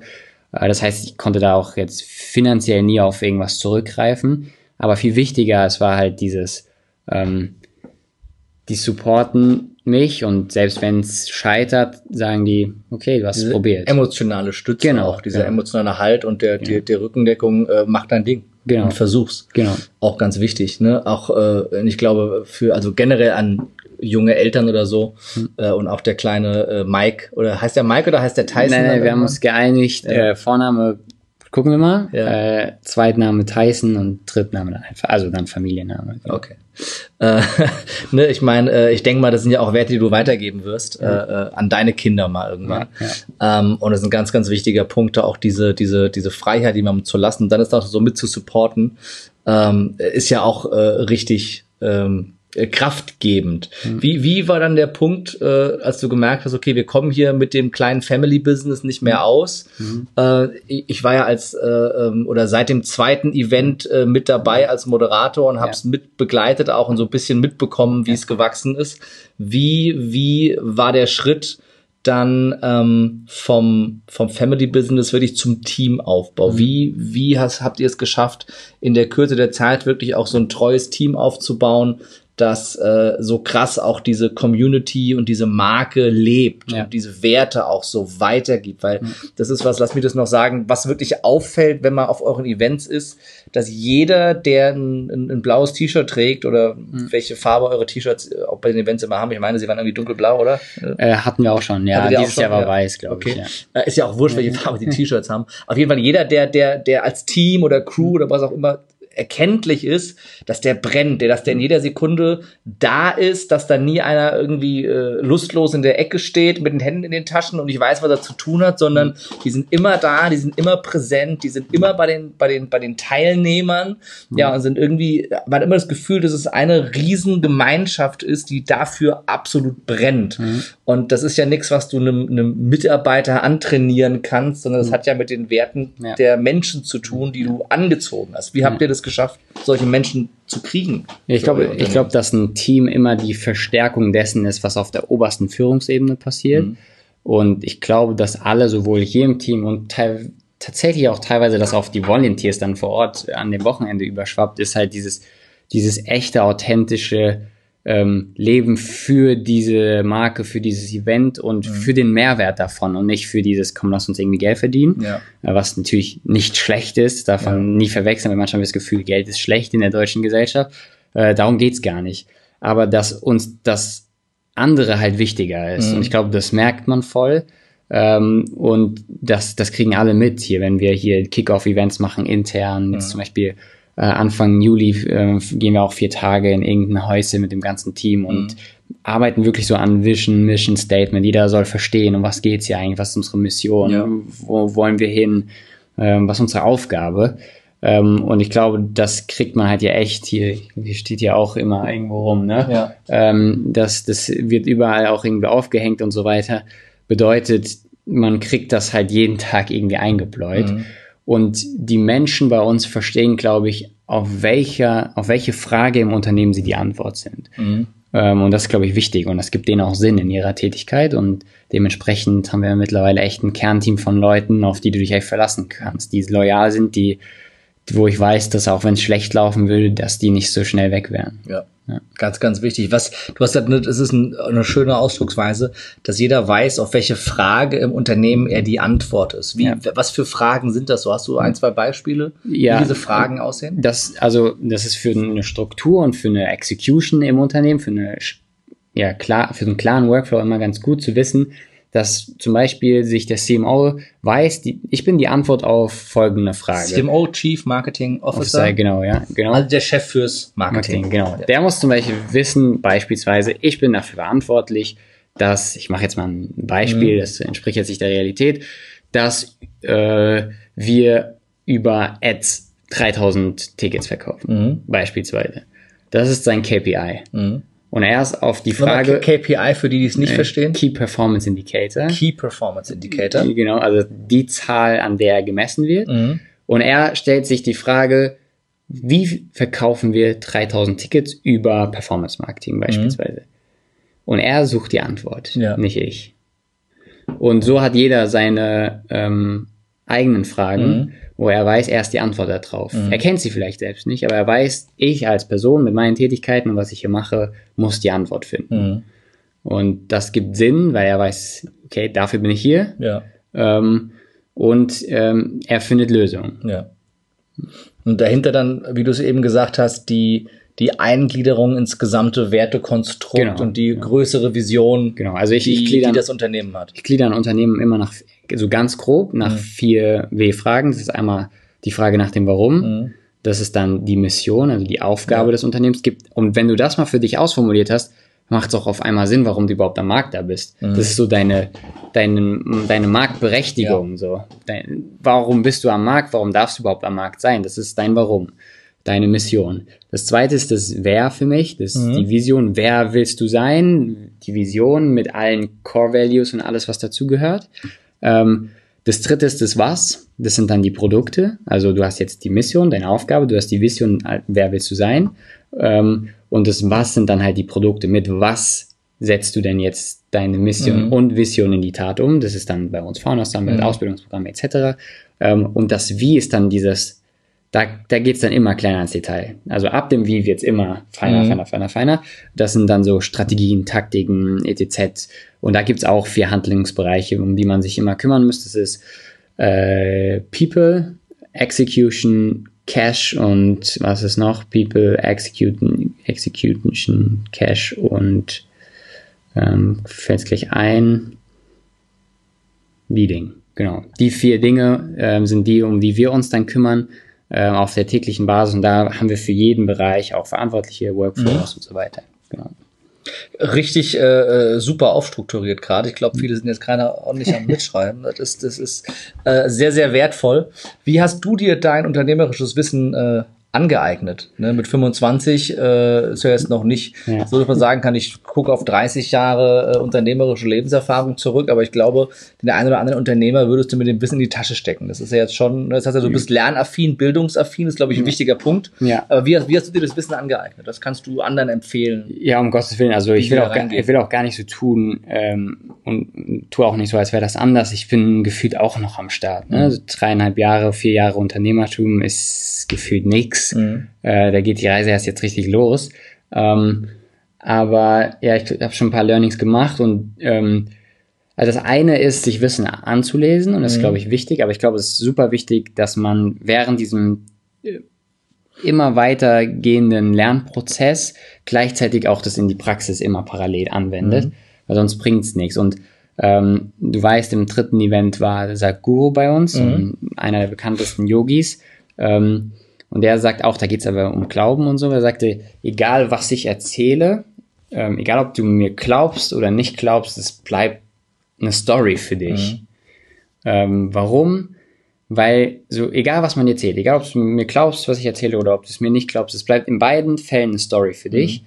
Äh, das heißt, ich konnte da auch jetzt finanziell nie auf irgendwas zurückgreifen. Aber viel wichtiger, es war halt dieses, ähm, die supporten mich und selbst wenn es scheitert, sagen die, okay, du hast es probiert. Emotionale Stütze genau, auch, dieser genau. emotionale Halt und der, die, der Rückendeckung äh, macht dein Ding. Genau. Und versuch's. Genau. Auch ganz wichtig, ne? Auch, äh, ich glaube, für, also generell an junge Eltern oder so. Hm. Äh, und auch der kleine äh, Mike, oder heißt der Mike oder heißt der Tyson? Nein, nein wir haben uns geeinigt, ja. äh, Vorname gucken wir mal, ja. äh, Zweitname Tyson und Drittname dann einfach, also dann Familienname. Okay. Äh, ne, ich meine, äh, ich denke mal, das sind ja auch Werte, die du weitergeben wirst ja. äh, äh an deine Kinder mal irgendwann. Ja. Ähm, und das ist ein ganz, ganz wichtiger Punkt, auch diese, diese, diese Freiheit, die man zu lassen, dann ist auch so mit zu supporten, ähm, ist ja auch äh, richtig ähm, äh, kraftgebend. Mhm. Wie, wie war dann der Punkt, äh, als du gemerkt hast, okay, wir kommen hier mit dem kleinen Family Business nicht mehr aus? Mhm. Äh, ich war ja als äh, ähm, oder seit dem zweiten Event äh, mit dabei als Moderator und habe es ja. mit begleitet auch und so ein bisschen mitbekommen, wie ja. es gewachsen ist. Wie, wie war der Schritt? dann ähm, vom, vom Family Business wirklich zum Teamaufbau. Mhm. Wie, wie hast, habt ihr es geschafft, in der Kürze der Zeit wirklich auch so ein treues Team aufzubauen, dass äh, so krass auch diese Community und diese Marke lebt ja. und diese Werte auch so weitergibt. Weil mhm. das ist was, lass mich das noch sagen, was wirklich auffällt, wenn man auf euren Events ist, dass jeder, der ein, ein, ein blaues T-Shirt trägt oder mhm. welche Farbe eure T-Shirts auch bei den Events immer haben, ich meine, sie waren irgendwie dunkelblau, oder? Äh, hatten wir auch schon, ja. Dieses schon? Jahr war ja. weiß, glaube okay. ich. Ja. Äh, ist ja auch wurscht, welche Farbe die T-Shirts haben. Auf jeden Fall jeder, der, der, der als Team oder Crew oder was auch immer erkenntlich ist, dass der brennt, dass der in jeder Sekunde da ist, dass da nie einer irgendwie äh, lustlos in der Ecke steht mit den Händen in den Taschen und ich weiß, was er zu tun hat, sondern mhm. die sind immer da, die sind immer präsent, die sind immer bei den, bei den, bei den Teilnehmern, mhm. ja, und sind irgendwie, man hat immer das Gefühl, dass es eine Riesengemeinschaft ist, die dafür absolut brennt. Mhm. Und das ist ja nichts, was du einem, einem Mitarbeiter antrainieren kannst, sondern das mhm. hat ja mit den Werten ja. der Menschen zu tun, die du angezogen hast. Wie habt ihr das es geschafft, solche Menschen zu kriegen? Ich glaube, ich glaube, dass ein Team immer die Verstärkung dessen ist, was auf der obersten Führungsebene passiert. Mhm. Und ich glaube, dass alle, sowohl hier im Team und tatsächlich auch teilweise das auf die Volunteers dann vor Ort an dem Wochenende überschwappt, ist halt dieses, dieses echte, authentische ähm, Leben für diese Marke, für dieses Event und mhm. für den Mehrwert davon und nicht für dieses, komm, lass uns irgendwie Geld verdienen, ja. Äh, was natürlich nicht schlecht ist, darf man ja. nie verwechseln, weil manchmal das Gefühl, Geld ist schlecht in der deutschen Gesellschaft. Äh, darum geht's gar nicht. Aber dass uns das andere halt wichtiger ist. Mhm. Und ich glaube, das merkt man voll. Ähm, und das, das kriegen alle mit hier, wenn wir hier Kick-Off-Events machen intern. Jetzt zum Beispiel äh, Anfang Juli äh, gehen wir auch vier Tage in irgendein Häuschen mit dem ganzen Team und mhm. arbeiten wirklich so an Vision, Mission Statement. Jeder soll verstehen, um was geht's hier eigentlich, was ist unsere Mission, ja. wo wollen wir hin, ähm, was ist unsere Aufgabe. Ähm, und ich glaube, das kriegt man halt ja echt hier, hier steht ja auch immer irgendwo rum, ne? Ja. Ähm, das, das wird überall auch irgendwie aufgehängt und so weiter. Bedeutet, man kriegt das halt jeden Tag irgendwie eingebläut. Mhm. Und die Menschen bei uns verstehen, glaube ich, auf welcher, auf welche Frage im Unternehmen sie die Antwort sind. Mhm. Ähm, und das ist, glaube ich, wichtig. Und das gibt denen auch Sinn in ihrer Tätigkeit. Und dementsprechend haben wir mittlerweile echt ein Kernteam von Leuten, auf die du dich echt verlassen kannst, die loyal sind, die wo ich weiß, dass auch wenn es schlecht laufen würde, dass die nicht so schnell weg wären. Ja. ja. Ganz, ganz wichtig. Was, du hast gesagt, es ist ein, eine schöne Ausdrucksweise, dass jeder weiß, auf welche Frage im Unternehmen er die Antwort ist. Wie, ja. was für Fragen sind das so? Hast du ein, zwei Beispiele, ja, wie diese Fragen aussehen? Das, also, das ist für eine Struktur und für eine Execution im Unternehmen, für eine, ja, klar, für einen klaren Workflow immer ganz gut zu wissen, dass zum Beispiel sich der CMO weiß, die, ich bin die Antwort auf folgende Frage. CMO, Chief Marketing Officer. Officer genau, ja, genau. Also der Chef fürs Marketing. Marketing genau. Der muss zum Beispiel wissen, beispielsweise, ich bin dafür verantwortlich, dass, ich mache jetzt mal ein Beispiel, mhm. das entspricht jetzt nicht der Realität, dass äh, wir über Ads 3000 Tickets verkaufen, mhm. beispielsweise. Das ist sein KPI. Mhm. Und erst auf die Frage. KPI für die, die es nicht äh, verstehen. Key Performance Indicator. Key Performance Indicator. Genau, also die Zahl, an der gemessen wird. Mhm. Und er stellt sich die Frage, wie verkaufen wir 3000 Tickets über Performance Marketing beispielsweise? Mhm. Und er sucht die Antwort, ja. nicht ich. Und so hat jeder seine ähm, eigenen Fragen. Mhm wo er weiß, er ist die Antwort darauf. Mhm. Er kennt sie vielleicht selbst nicht, aber er weiß, ich als Person mit meinen Tätigkeiten und was ich hier mache, muss die Antwort finden. Mhm. Und das gibt Sinn, weil er weiß, okay, dafür bin ich hier. Ja. Ähm, und ähm, er findet Lösungen. Ja. Und dahinter dann, wie du es eben gesagt hast, die, die Eingliederung ins gesamte Wertekonstrukt genau, und die genau. größere Vision, genau. also ich, die, ich gliedern, die das Unternehmen hat. Ich gliedere ein Unternehmen immer nach so ganz grob nach mhm. vier W-Fragen. Das ist einmal die Frage nach dem Warum. Mhm. Das ist dann die Mission, also die Aufgabe ja. des Unternehmens gibt. Und wenn du das mal für dich ausformuliert hast, macht es auch auf einmal Sinn, warum du überhaupt am Markt da bist. Mhm. Das ist so deine, deine, deine Marktberechtigung. Ja. So. Dein, warum bist du am Markt? Warum darfst du überhaupt am Markt sein? Das ist dein Warum, deine Mission. Das zweite ist das Wer für mich, das ist mhm. die Vision. Wer willst du sein? Die Vision mit allen Core Values und alles, was dazugehört. Ähm, das dritte ist das Was. Das sind dann die Produkte. Also du hast jetzt die Mission, deine Aufgabe, du hast die Vision, äh, wer willst du sein? Ähm, und das Was sind dann halt die Produkte. Mit was setzt du denn jetzt deine Mission mhm. und Vision in die Tat um? Das ist dann bei uns Founders, dann mhm. Ausbildungsprogramme etc. Ähm, und das Wie ist dann dieses, da, da geht's dann immer kleiner ins Detail. Also ab dem Wie wird's immer feiner, mhm. feiner, feiner, feiner. Das sind dann so Strategien, Taktiken, etc. Und da gibt's auch vier Handlungsbereiche, um die man sich immer kümmern müsste. Das ist äh, People, Execution, Cash und was ist noch? People, Execution, Execution, Cash und ähm, fällt gleich ein. Leading, genau. Die vier Dinge ähm, sind die, um die wir uns dann kümmern äh, auf der täglichen Basis. Und da haben wir für jeden Bereich auch verantwortliche Workflows mhm. und so weiter. Genau richtig äh, äh, super aufstrukturiert gerade. Ich glaube, viele sind jetzt gerade ordentlich am Mitschreiben. Das ist, das ist äh, sehr, sehr wertvoll. Wie hast du dir dein unternehmerisches Wissen äh, angeeignet. Ne? Mit 25 äh, ist ja jetzt noch nicht Ja. so, dass man sagen kann, ich gucke auf 30 Jahre äh, unternehmerische Lebenserfahrung zurück, aber ich glaube, den einen oder anderen Unternehmer würdest du mit dem Wissen in die Tasche stecken. Das ist ja jetzt schon, das heißt ja, du bist lernaffin, bildungsaffin, ist glaube ich ein wichtiger Punkt. Ja. Aber wie, hast- wie hast du dir das Wissen angeeignet? Das kannst du anderen empfehlen. Ja, um Gottes Willen. Also ich will, auch, gar, ich will auch gar nicht so tun ähm, und tue auch nicht so, als wäre das anders. Ich bin gefühlt auch noch am Start. Ne? Also dreieinhalb Jahre, vier Jahre Unternehmertum ist gefühlt nix. Äh, da geht die Reise erst jetzt richtig los. Ähm, aber ja, ich habe schon ein paar Learnings gemacht und ähm, also das eine ist, sich Wissen anzulesen und das ist, glaube ich, wichtig, aber ich glaube, es ist super wichtig, dass man während diesem äh, immer weitergehenden Lernprozess gleichzeitig auch das in die Praxis immer parallel anwendet, weil sonst bringt's nichts. Und ähm, du weißt, im dritten Event war Sadhguru bei uns, und einer der bekanntesten Yogis. Ähm, und der sagt auch, da geht's aber um Glauben und so. Er sagte, egal was ich erzähle, ähm, egal ob du mir glaubst oder nicht glaubst, es bleibt eine Story für dich. Ähm, warum? Weil, so, egal was man dir erzählt, egal ob du mir glaubst, was ich erzähle, oder ob du es mir nicht glaubst, es bleibt in beiden Fällen eine Story für dich,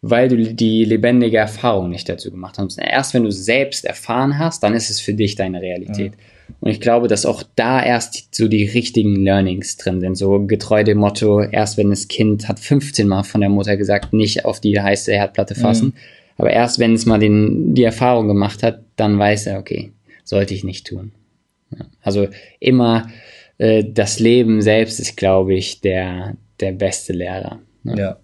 weil du die lebendige Erfahrung nicht dazu gemacht hast. Erst wenn du selbst erfahren hast, dann ist es für dich deine Realität. Und ich glaube, dass auch da erst so die richtigen Learnings drin sind. So getreu dem Motto, erst wenn das Kind hat 15 Mal von der Mutter gesagt, nicht auf die heiße Herdplatte fassen. Aber erst wenn es mal den, die Erfahrung gemacht hat, dann weiß er, okay, sollte ich nicht tun. Ja. Also immer äh, das Leben selbst ist, glaube ich, der, der beste Lehrer. Ne? Ja.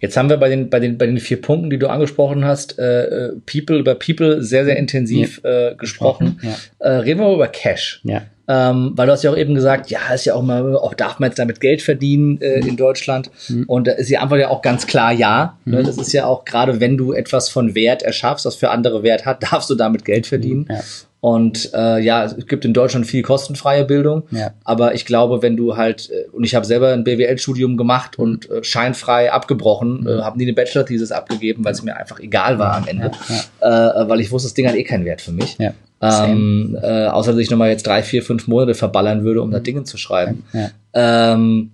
Jetzt haben wir bei den, bei den, bei den vier Punkten, die du angesprochen hast, äh, äh, People, über People sehr, sehr intensiv äh, gesprochen. Ja. Äh, reden wir mal über Cash. Ja. Ähm, weil du hast ja auch eben gesagt, ja, ist ja auch mal, auch darf man jetzt damit Geld verdienen äh, in Deutschland? Und da ist die Antwort ja auch ganz klar ja. Ne? Das ist ja auch gerade, wenn du etwas von Wert erschaffst, was für andere Wert hat, darfst du damit Geld verdienen. Ja. Und äh, ja, es gibt in Deutschland viel kostenfreie Bildung. Ja. Aber ich glaube, wenn du halt, äh, und ich habe selber ein BWL-Studium gemacht und äh, scheinfrei abgebrochen, äh, habe nie eine Bachelor-Thesis abgegeben, weil es mir einfach egal war am Ende. Äh, weil ich wusste, das Ding hat eh keinen Wert für mich. Ja. Ähm, äh, außer dass ich nochmal jetzt drei, vier, fünf Monate verballern würde, um da Dinge zu schreiben. Ja. Ähm,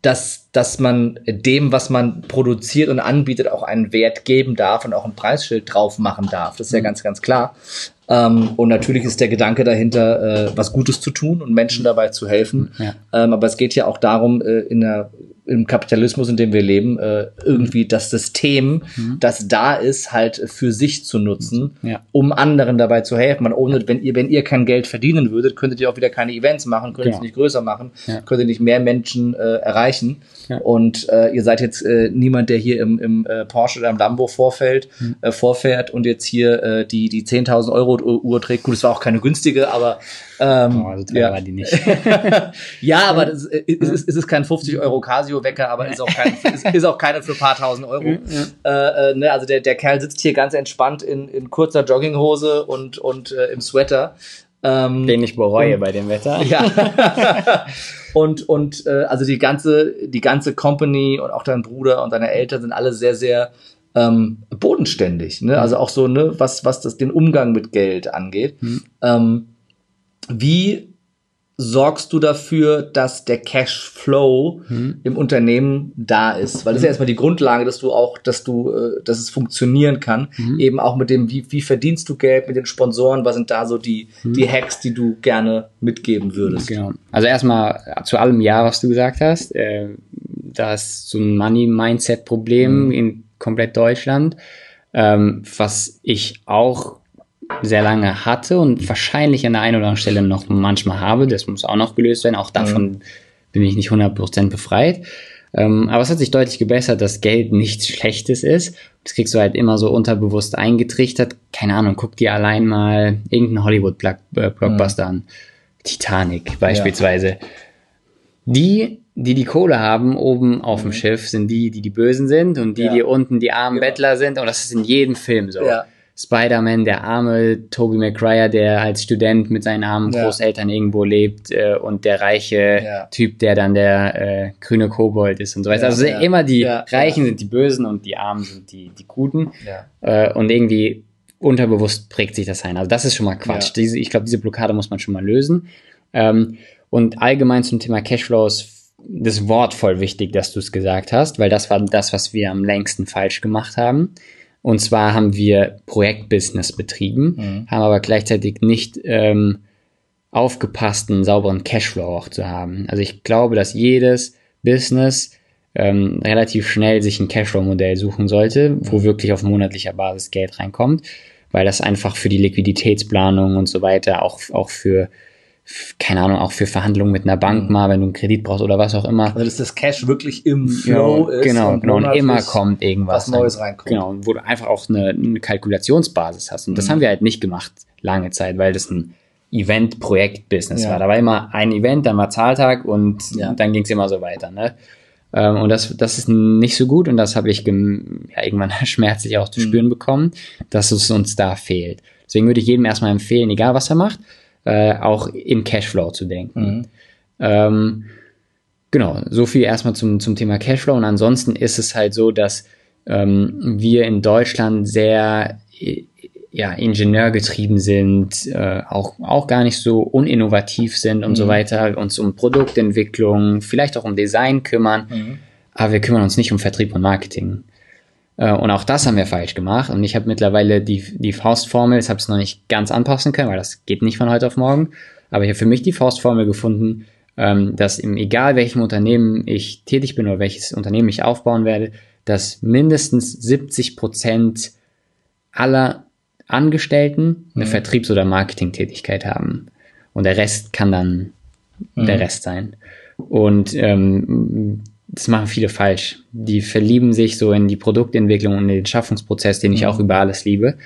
dass, dass man dem, was man produziert und anbietet, auch einen Wert geben darf und auch ein Preisschild drauf machen darf. Das ist ja ganz, ganz klar. Ähm, und natürlich ist der Gedanke dahinter, äh, was Gutes zu tun und Menschen dabei zu helfen. Ja. Ähm, aber es geht ja auch darum, äh, in der, im Kapitalismus, in dem wir leben, äh, irgendwie das System, das da ist, halt für sich zu nutzen, Ja. um anderen dabei zu helfen. Man, ohne, wenn ihr, wenn ihr kein Geld verdienen würdet, könntet ihr auch wieder keine Events machen, könntet Genau. es nicht größer machen, Ja. könntet nicht mehr Menschen äh, erreichen. Und äh, ihr seid jetzt äh, niemand, der hier im, im äh, Porsche oder im Lambo vorfällt, Hm. äh, vorfährt und jetzt hier die, die 10.000 Euro Uhr trägt. Gut, es war auch keine günstige, aber ähm, Oh, also teuer ja. war die nicht. ja, aber das, es, ist, es ist kein 50 Euro Casio-Wecker, aber ist auch, kein, ist, ist auch keine für ein paar tausend Euro. Äh, äh, ne, also der, der Kerl sitzt hier ganz entspannt in, in kurzer Jogginghose und, und äh, im Sweater. Ähm, Den ich bereue bei dem Wetter. ja. und und äh, also die ganze die ganze Company und auch dein Bruder und deine Eltern sind alle sehr sehr ähm, bodenständig. Ne? Also auch so ne was was das den Umgang mit Geld angeht. Ähm, wie sorgst du dafür, dass der Cashflow im Unternehmen da ist? Weil das ist ja erstmal die Grundlage, dass du auch, dass du, äh, dass es funktionieren kann. Eben auch mit dem, wie, wie verdienst du Geld mit den Sponsoren? Was sind da so die, die Hacks, die du gerne mitgeben würdest? Genau. Also erstmal zu allem Ja, was du gesagt hast. Äh, da ist so ein Money-Mindset-Problem in komplett Deutschland, ähm, was ich auch sehr lange hatte und wahrscheinlich an der einen oder anderen Stelle noch manchmal habe. Das muss auch noch gelöst werden. Auch davon bin ich nicht 100% befreit. Ähm, aber es hat sich deutlich gebessert, dass Geld nichts Schlechtes ist. Das kriegst du halt immer so unterbewusst eingetrichtert. Keine Ahnung, guck dir allein mal irgendeinen Hollywood-Blockbuster an. Titanic beispielsweise. Die, die die Kohle haben oben auf dem Schiff, sind die, die die Bösen sind und die, Ja. die unten die armen Genau. Bettler sind. Und das ist in jedem Film so. Ja. Spider-Man, der arme Toby McGuire, der als Student mit seinen armen Ja. Großeltern irgendwo lebt äh, und der reiche Ja. Typ, der dann der äh, grüne Kobold ist und so weiter. Ja, also immer die Reichen sind die Bösen und die Armen sind die, die Guten. Äh, und irgendwie unterbewusst prägt sich das ein. Also das ist schon mal Quatsch. Diese, ich glaube, diese Blockade muss man schon mal lösen. Ähm, und allgemein zum Thema Cashflows das Wort voll wichtig, dass du es gesagt hast, weil das war das, was wir am längsten falsch gemacht haben. Und zwar haben wir Projektbusiness betrieben, mhm. haben aber gleichzeitig nicht ähm, aufgepasst, einen sauberen Cashflow auch zu haben. Also ich glaube, dass jedes Business ähm, relativ schnell sich ein Cashflow-Modell suchen sollte, wo mhm. wirklich auf monatlicher Basis Geld reinkommt, weil das einfach für die Liquiditätsplanung und so weiter, auch, auch für keine Ahnung, auch für Verhandlungen mit einer Bank mhm. mal, wenn du einen Kredit brauchst oder was auch immer. Also dass das Cash wirklich im Flow ja, ist. Genau, und genau. Und immer kommt irgendwas. Was Neues reinkommt. Genau, wo du einfach auch eine, eine Kalkulationsbasis hast. Und mhm. das haben wir halt nicht gemacht lange Zeit, weil das ein Event-Projekt-Business ja. war. Da war immer ein Event, dann war Zahltag und ja. dann ging es immer so weiter. Ne? Ähm, und das, das ist nicht so gut und das habe ich ja, irgendwann schmerzlich auch zu mhm. spüren bekommen, dass es uns da fehlt. Deswegen würde ich jedem erstmal empfehlen, egal was er macht, äh, auch in Cashflow zu denken. Mhm. Ähm, genau, so viel erstmal zum, zum Thema Cashflow. Und ansonsten ist es halt so, dass ähm, wir in Deutschland sehr ja, ingenieurgetrieben sind, äh, auch, auch gar nicht so uninnovativ sind und mhm. so weiter, uns um Produktentwicklung, vielleicht auch um Design kümmern, mhm. aber wir kümmern uns nicht um Vertrieb und Marketing. Äh, und auch das haben wir falsch gemacht. Und ich habe mittlerweile die, die Faustformel, ich habe es noch nicht ganz anpassen können, weil das geht nicht von heute auf morgen. Aber ich habe für mich die Faustformel gefunden, ähm, dass im egal welchem Unternehmen ich tätig bin oder welches Unternehmen ich aufbauen werde, dass mindestens 70 Prozent aller Angestellten eine mhm. Vertriebs- oder Marketingtätigkeit haben. Und der Rest kann dann mhm. der Rest sein. Und ähm, das machen viele falsch. Die verlieben sich so in die Produktentwicklung und in den Schaffungsprozess, den ich mhm. auch über alles liebe,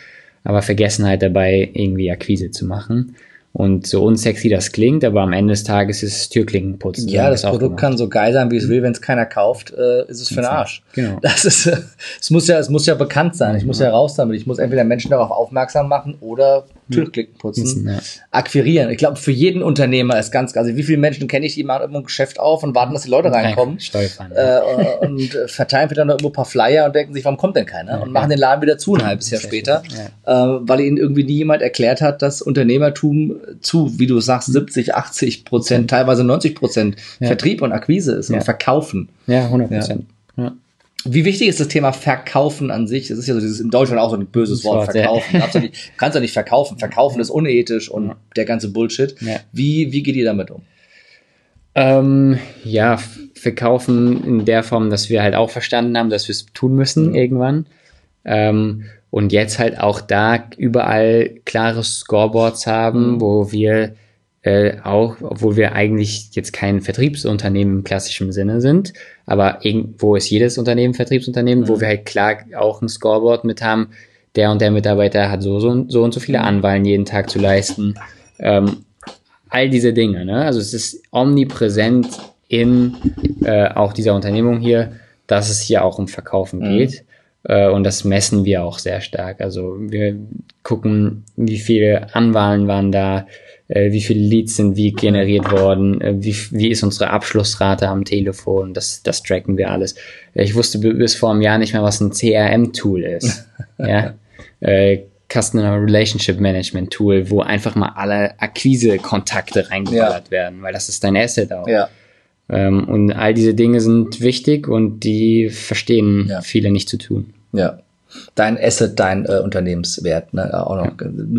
aber vergessen halt dabei, irgendwie Akquise zu machen. Und so unsexy das klingt, aber am Ende des Tages ist es Türklinkenputzen. Ja, das Produkt kann so geil sein, wie es will. Wenn es keiner kauft, äh, ist es für den Arsch. Genau. Das ist, äh, es muss ja, es muss ja bekannt sein. Ich muss ja raus damit. Ich muss entweder Menschen darauf aufmerksam machen oder Türklicken putzen, ja. akquirieren. Ich glaube, für jeden Unternehmer ist ganz, also wie viele Menschen kenne ich, die machen irgendwo ein Geschäft auf und warten, dass die Leute reinkommen. Steuerfahren, äh, und verteilen vielleicht noch irgendwo ein paar Flyer und denken sich, warum kommt denn keiner? Ja, und machen den Laden wieder zu ein halbes Jahr später, äh, weil ihnen irgendwie nie jemand erklärt hat, dass Unternehmertum zu, wie du sagst, 70, 80 Prozent, teilweise 90 Prozent Vertrieb und Akquise ist und Verkaufen. Ja, 100 Prozent. Ja. Wie wichtig ist das Thema Verkaufen an sich? Das ist ja so dieses in Deutschland auch so ein böses Wort, Verkaufen. Ja. Du kannst ja nicht verkaufen. Verkaufen ist unethisch und ja. der ganze Bullshit. Ja. Wie, wie geht ihr damit um? Ähm, ja, verkaufen in der Form, dass wir halt auch verstanden haben, dass wir es tun müssen mhm. irgendwann. Ähm, und jetzt halt auch da überall klare Scoreboards haben, mhm. wo wir äh, auch, obwohl wir eigentlich jetzt kein Vertriebsunternehmen im klassischen Sinne sind, aber irgendwo ist jedes Unternehmen Vertriebsunternehmen, mhm. wo wir halt klar auch ein Scoreboard mit haben, der und der Mitarbeiter hat so, so, so und so viele Anwahlen jeden Tag zu leisten. Ähm, all diese Dinge, ne? Also es ist omnipräsent in äh, auch dieser Unternehmung hier, dass es hier auch um Verkaufen mhm. geht. Äh, und das messen wir auch sehr stark. Also wir gucken, wie viele Anwahlen waren da, äh, wie viele Leads sind wie generiert worden, äh, wie, wie ist unsere Abschlussrate am Telefon, das, das tracken wir alles. Äh, ich wusste bis vor einem Jahr nicht mehr, was ein CRM-Tool ist. ja. Äh, Customer Relationship Management Tool, wo einfach mal alle Akquise-Kontakte reingeballert ja. werden, weil das ist dein Asset auch. Ja. Ähm, und all diese Dinge sind wichtig und die verstehen ja. viele nicht zu tun. Ja dein Asset, dein äh, Unternehmenswert. Ne? Auch noch.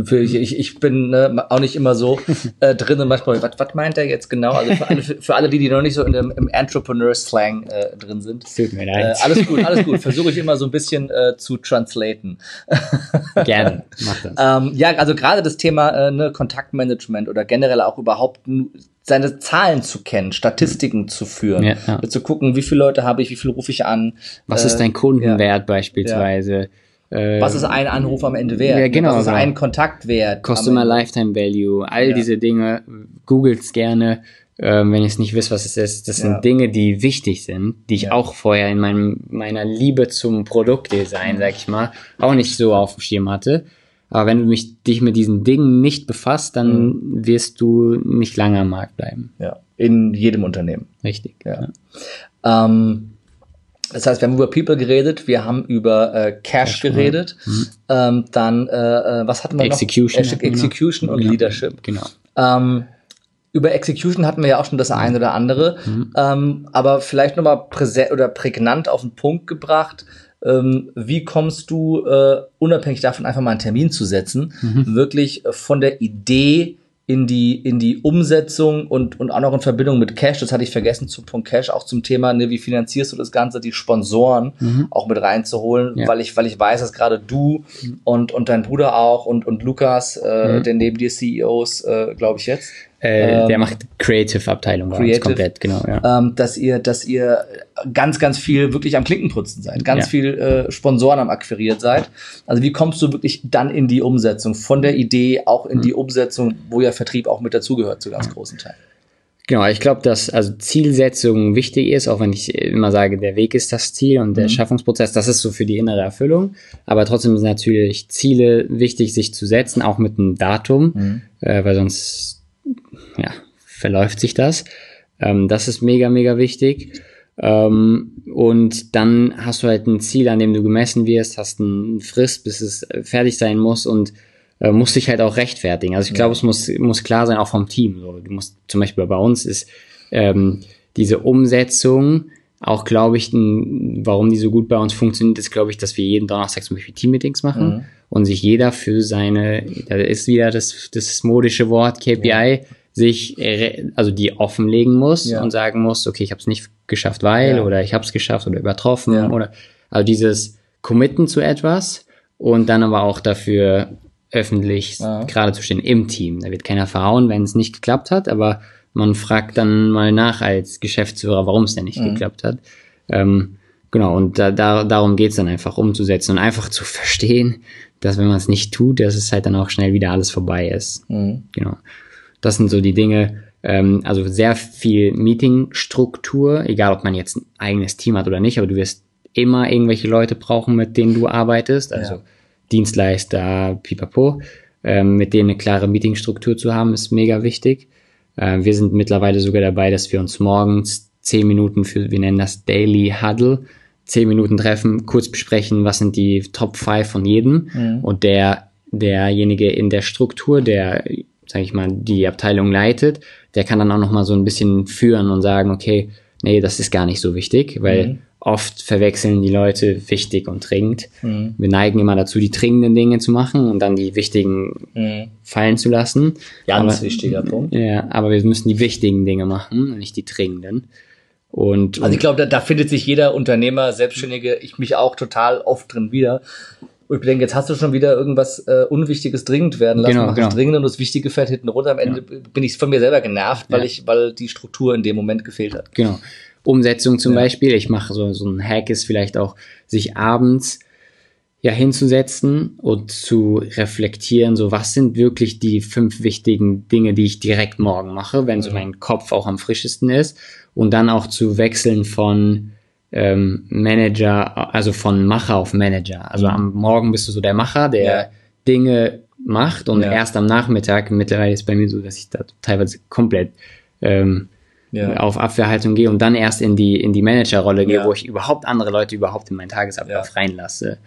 Für, ich, ich bin ne, auch nicht immer so äh, drin. Manchmal, was, was meint er jetzt genau? Also für alle, für, für alle die, die noch nicht so in dem, im Entrepreneur-Slang äh, drin sind. Tut mir leid. Äh, alles gut, alles gut. Versuche ich immer so ein bisschen äh, zu translaten. Gerne, mach das. ähm, ja, also gerade das Thema äh, ne, Kontaktmanagement oder generell auch überhaupt seine Zahlen zu kennen, Statistiken zu führen, ja, ja. zu gucken, wie viele Leute habe ich, wie viel rufe ich an. Was äh, ist dein Kundenwert ja, beispielsweise? Äh, was ist ein Anruf am Ende wert? Ja, genau. Was ist ein Kontakt wert? Customer Lifetime Value, all diese Dinge, googelt's gerne. Ähm, wenn ihr es nicht wisst, was es ist, das sind Dinge, die wichtig sind, die ich auch vorher in meinem, meiner Liebe zum Produktdesign, sag ich mal, auch nicht so auf dem Schirm hatte. Aber wenn du mich, dich mit diesen Dingen nicht befasst, dann mhm. wirst du nicht lange am Markt bleiben. Ja, in jedem Unternehmen. Richtig. Ja. ja. Ähm, das heißt, wir haben über People geredet, wir haben über äh, Cash, Cash geredet, mhm. ähm, dann äh, äh was hatten wir Execution, noch? Execution und. Leadership. Genau. Ähm, über Execution hatten wir ja auch schon das eine oder andere, mhm. ähm, aber vielleicht nochmal präsent oder prägnant auf den Punkt gebracht. Ähm, wie kommst du, äh, unabhängig davon einfach mal einen Termin zu setzen, mhm. wirklich von der Idee in die, in die Umsetzung und, und auch noch in Verbindung mit Cash, das hatte ich vergessen zum Punkt Cash, auch zum Thema, ne, wie finanzierst du das Ganze, die Sponsoren mhm. auch mit reinzuholen, ja. weil ich, weil ich weiß, dass gerade du mhm. und, und dein Bruder auch und, und Lukas, äh, mhm. der neben dir CEOs, äh, glaube ich jetzt, äh, ähm, der macht Creative-Abteilung Creative, komplett, genau, ja. Ähm, dass ihr, dass ihr ganz, ganz viel wirklich am Klinkenputzen seid, ganz ja. viel äh, Sponsoren am akquiriert seid. Also wie kommst du wirklich dann in die Umsetzung, von der Idee auch in mhm. die Umsetzung, wo ja Vertrieb auch mit dazugehört, zu ganz ja. großen Teilen? Genau, ich glaube, dass also Zielsetzung wichtig ist, auch wenn ich immer sage, der Weg ist das Ziel und der mhm. Schaffungsprozess, das ist so für die innere Erfüllung. Aber trotzdem sind natürlich Ziele wichtig, sich zu setzen, auch mit einem Datum, mhm. äh, weil sonst ja, verläuft sich das. Ähm, das ist mega, mega wichtig. Ähm, und dann hast du halt ein Ziel, an dem du gemessen wirst, hast einen Frist, bis es äh, fertig sein muss und äh, musst dich halt auch rechtfertigen. Also ich glaube, es muss, muss klar sein, auch vom Team. So, du musst zum Beispiel bei uns ist ähm, diese Umsetzung auch, glaube ich, warum die so gut bei uns funktioniert, ist, glaube ich, dass wir jeden Donnerstag zum Beispiel Team-Meetings machen mhm. und sich jeder für seine, da ist wieder das, das modische Wort KPI, ja sich, also die offenlegen muss ja. und sagen muss, okay, ich habe es nicht geschafft, weil ja. oder ich habe es geschafft oder übertroffen oder also dieses Committen zu etwas und dann aber auch dafür öffentlich gerade zu stehen im Team. Da wird keiner verhauen, wenn es nicht geklappt hat, aber man fragt dann mal nach als Geschäftsführer, warum es denn nicht mhm. geklappt hat. Ähm, genau, und da, da, darum geht's dann einfach umzusetzen und einfach zu verstehen, dass wenn man es nicht tut, dass es halt dann auch schnell wieder alles vorbei ist. Mhm. Genau. Das sind so die Dinge, ähm, also sehr viel Meetingstruktur, egal ob man jetzt ein eigenes Team hat oder nicht, aber du wirst immer irgendwelche Leute brauchen, mit denen du arbeitest, also ja. Dienstleister, pipapo, ähm, mit denen eine klare Meetingstruktur zu haben, ist mega wichtig. Äh, wir sind mittlerweile sogar dabei, dass wir uns morgens zehn Minuten für, wir nennen das Daily Huddle, zehn Minuten treffen, kurz besprechen, was sind die Top 5 von jedem mhm. und der derjenige in der Struktur, der sage ich mal, die Abteilung leitet, der kann dann auch noch mal so ein bisschen führen und sagen, okay, nee, das ist gar nicht so wichtig, weil mhm. Oft verwechseln die Leute wichtig und dringend. Mhm. Wir neigen immer dazu, die dringenden Dinge zu machen und dann die wichtigen mhm. fallen zu lassen. Ganz aber, wichtiger Punkt. Ja, aber wir müssen die wichtigen Dinge machen, nicht die dringenden. Und, also ich glaube, da, da findet sich jeder Unternehmer, Selbstständige, ich mich auch total oft drin wieder. Und ich denke, jetzt hast du schon wieder irgendwas äh, Unwichtiges dringend werden lassen. Genau, mach genau. das Dringende und das Wichtige fährt hinten runter. Am Ende ja. bin ich von mir selber genervt, weil ja. ich, weil die Struktur in dem Moment gefehlt hat. Genau. Umsetzung zum ja. Beispiel. Ich mache so, so ein Hack ist vielleicht auch, sich abends ja hinzusetzen und zu reflektieren, so was sind wirklich die fünf wichtigen Dinge, die ich direkt morgen mache, wenn so mein Kopf auch am frischesten ist und dann auch zu wechseln von ähm, Manager, also von Macher auf Manager. Also mhm. am Morgen bist du so der Macher, der ja. Dinge macht und ja. erst am Nachmittag, mittlerweile ist bei mir so, dass ich da teilweise komplett ähm, ja. auf Abwehrhaltung gehe und dann erst in die, in die Managerrolle gehe, wo ich überhaupt andere Leute überhaupt in meinen Tagesablauf reinlasse.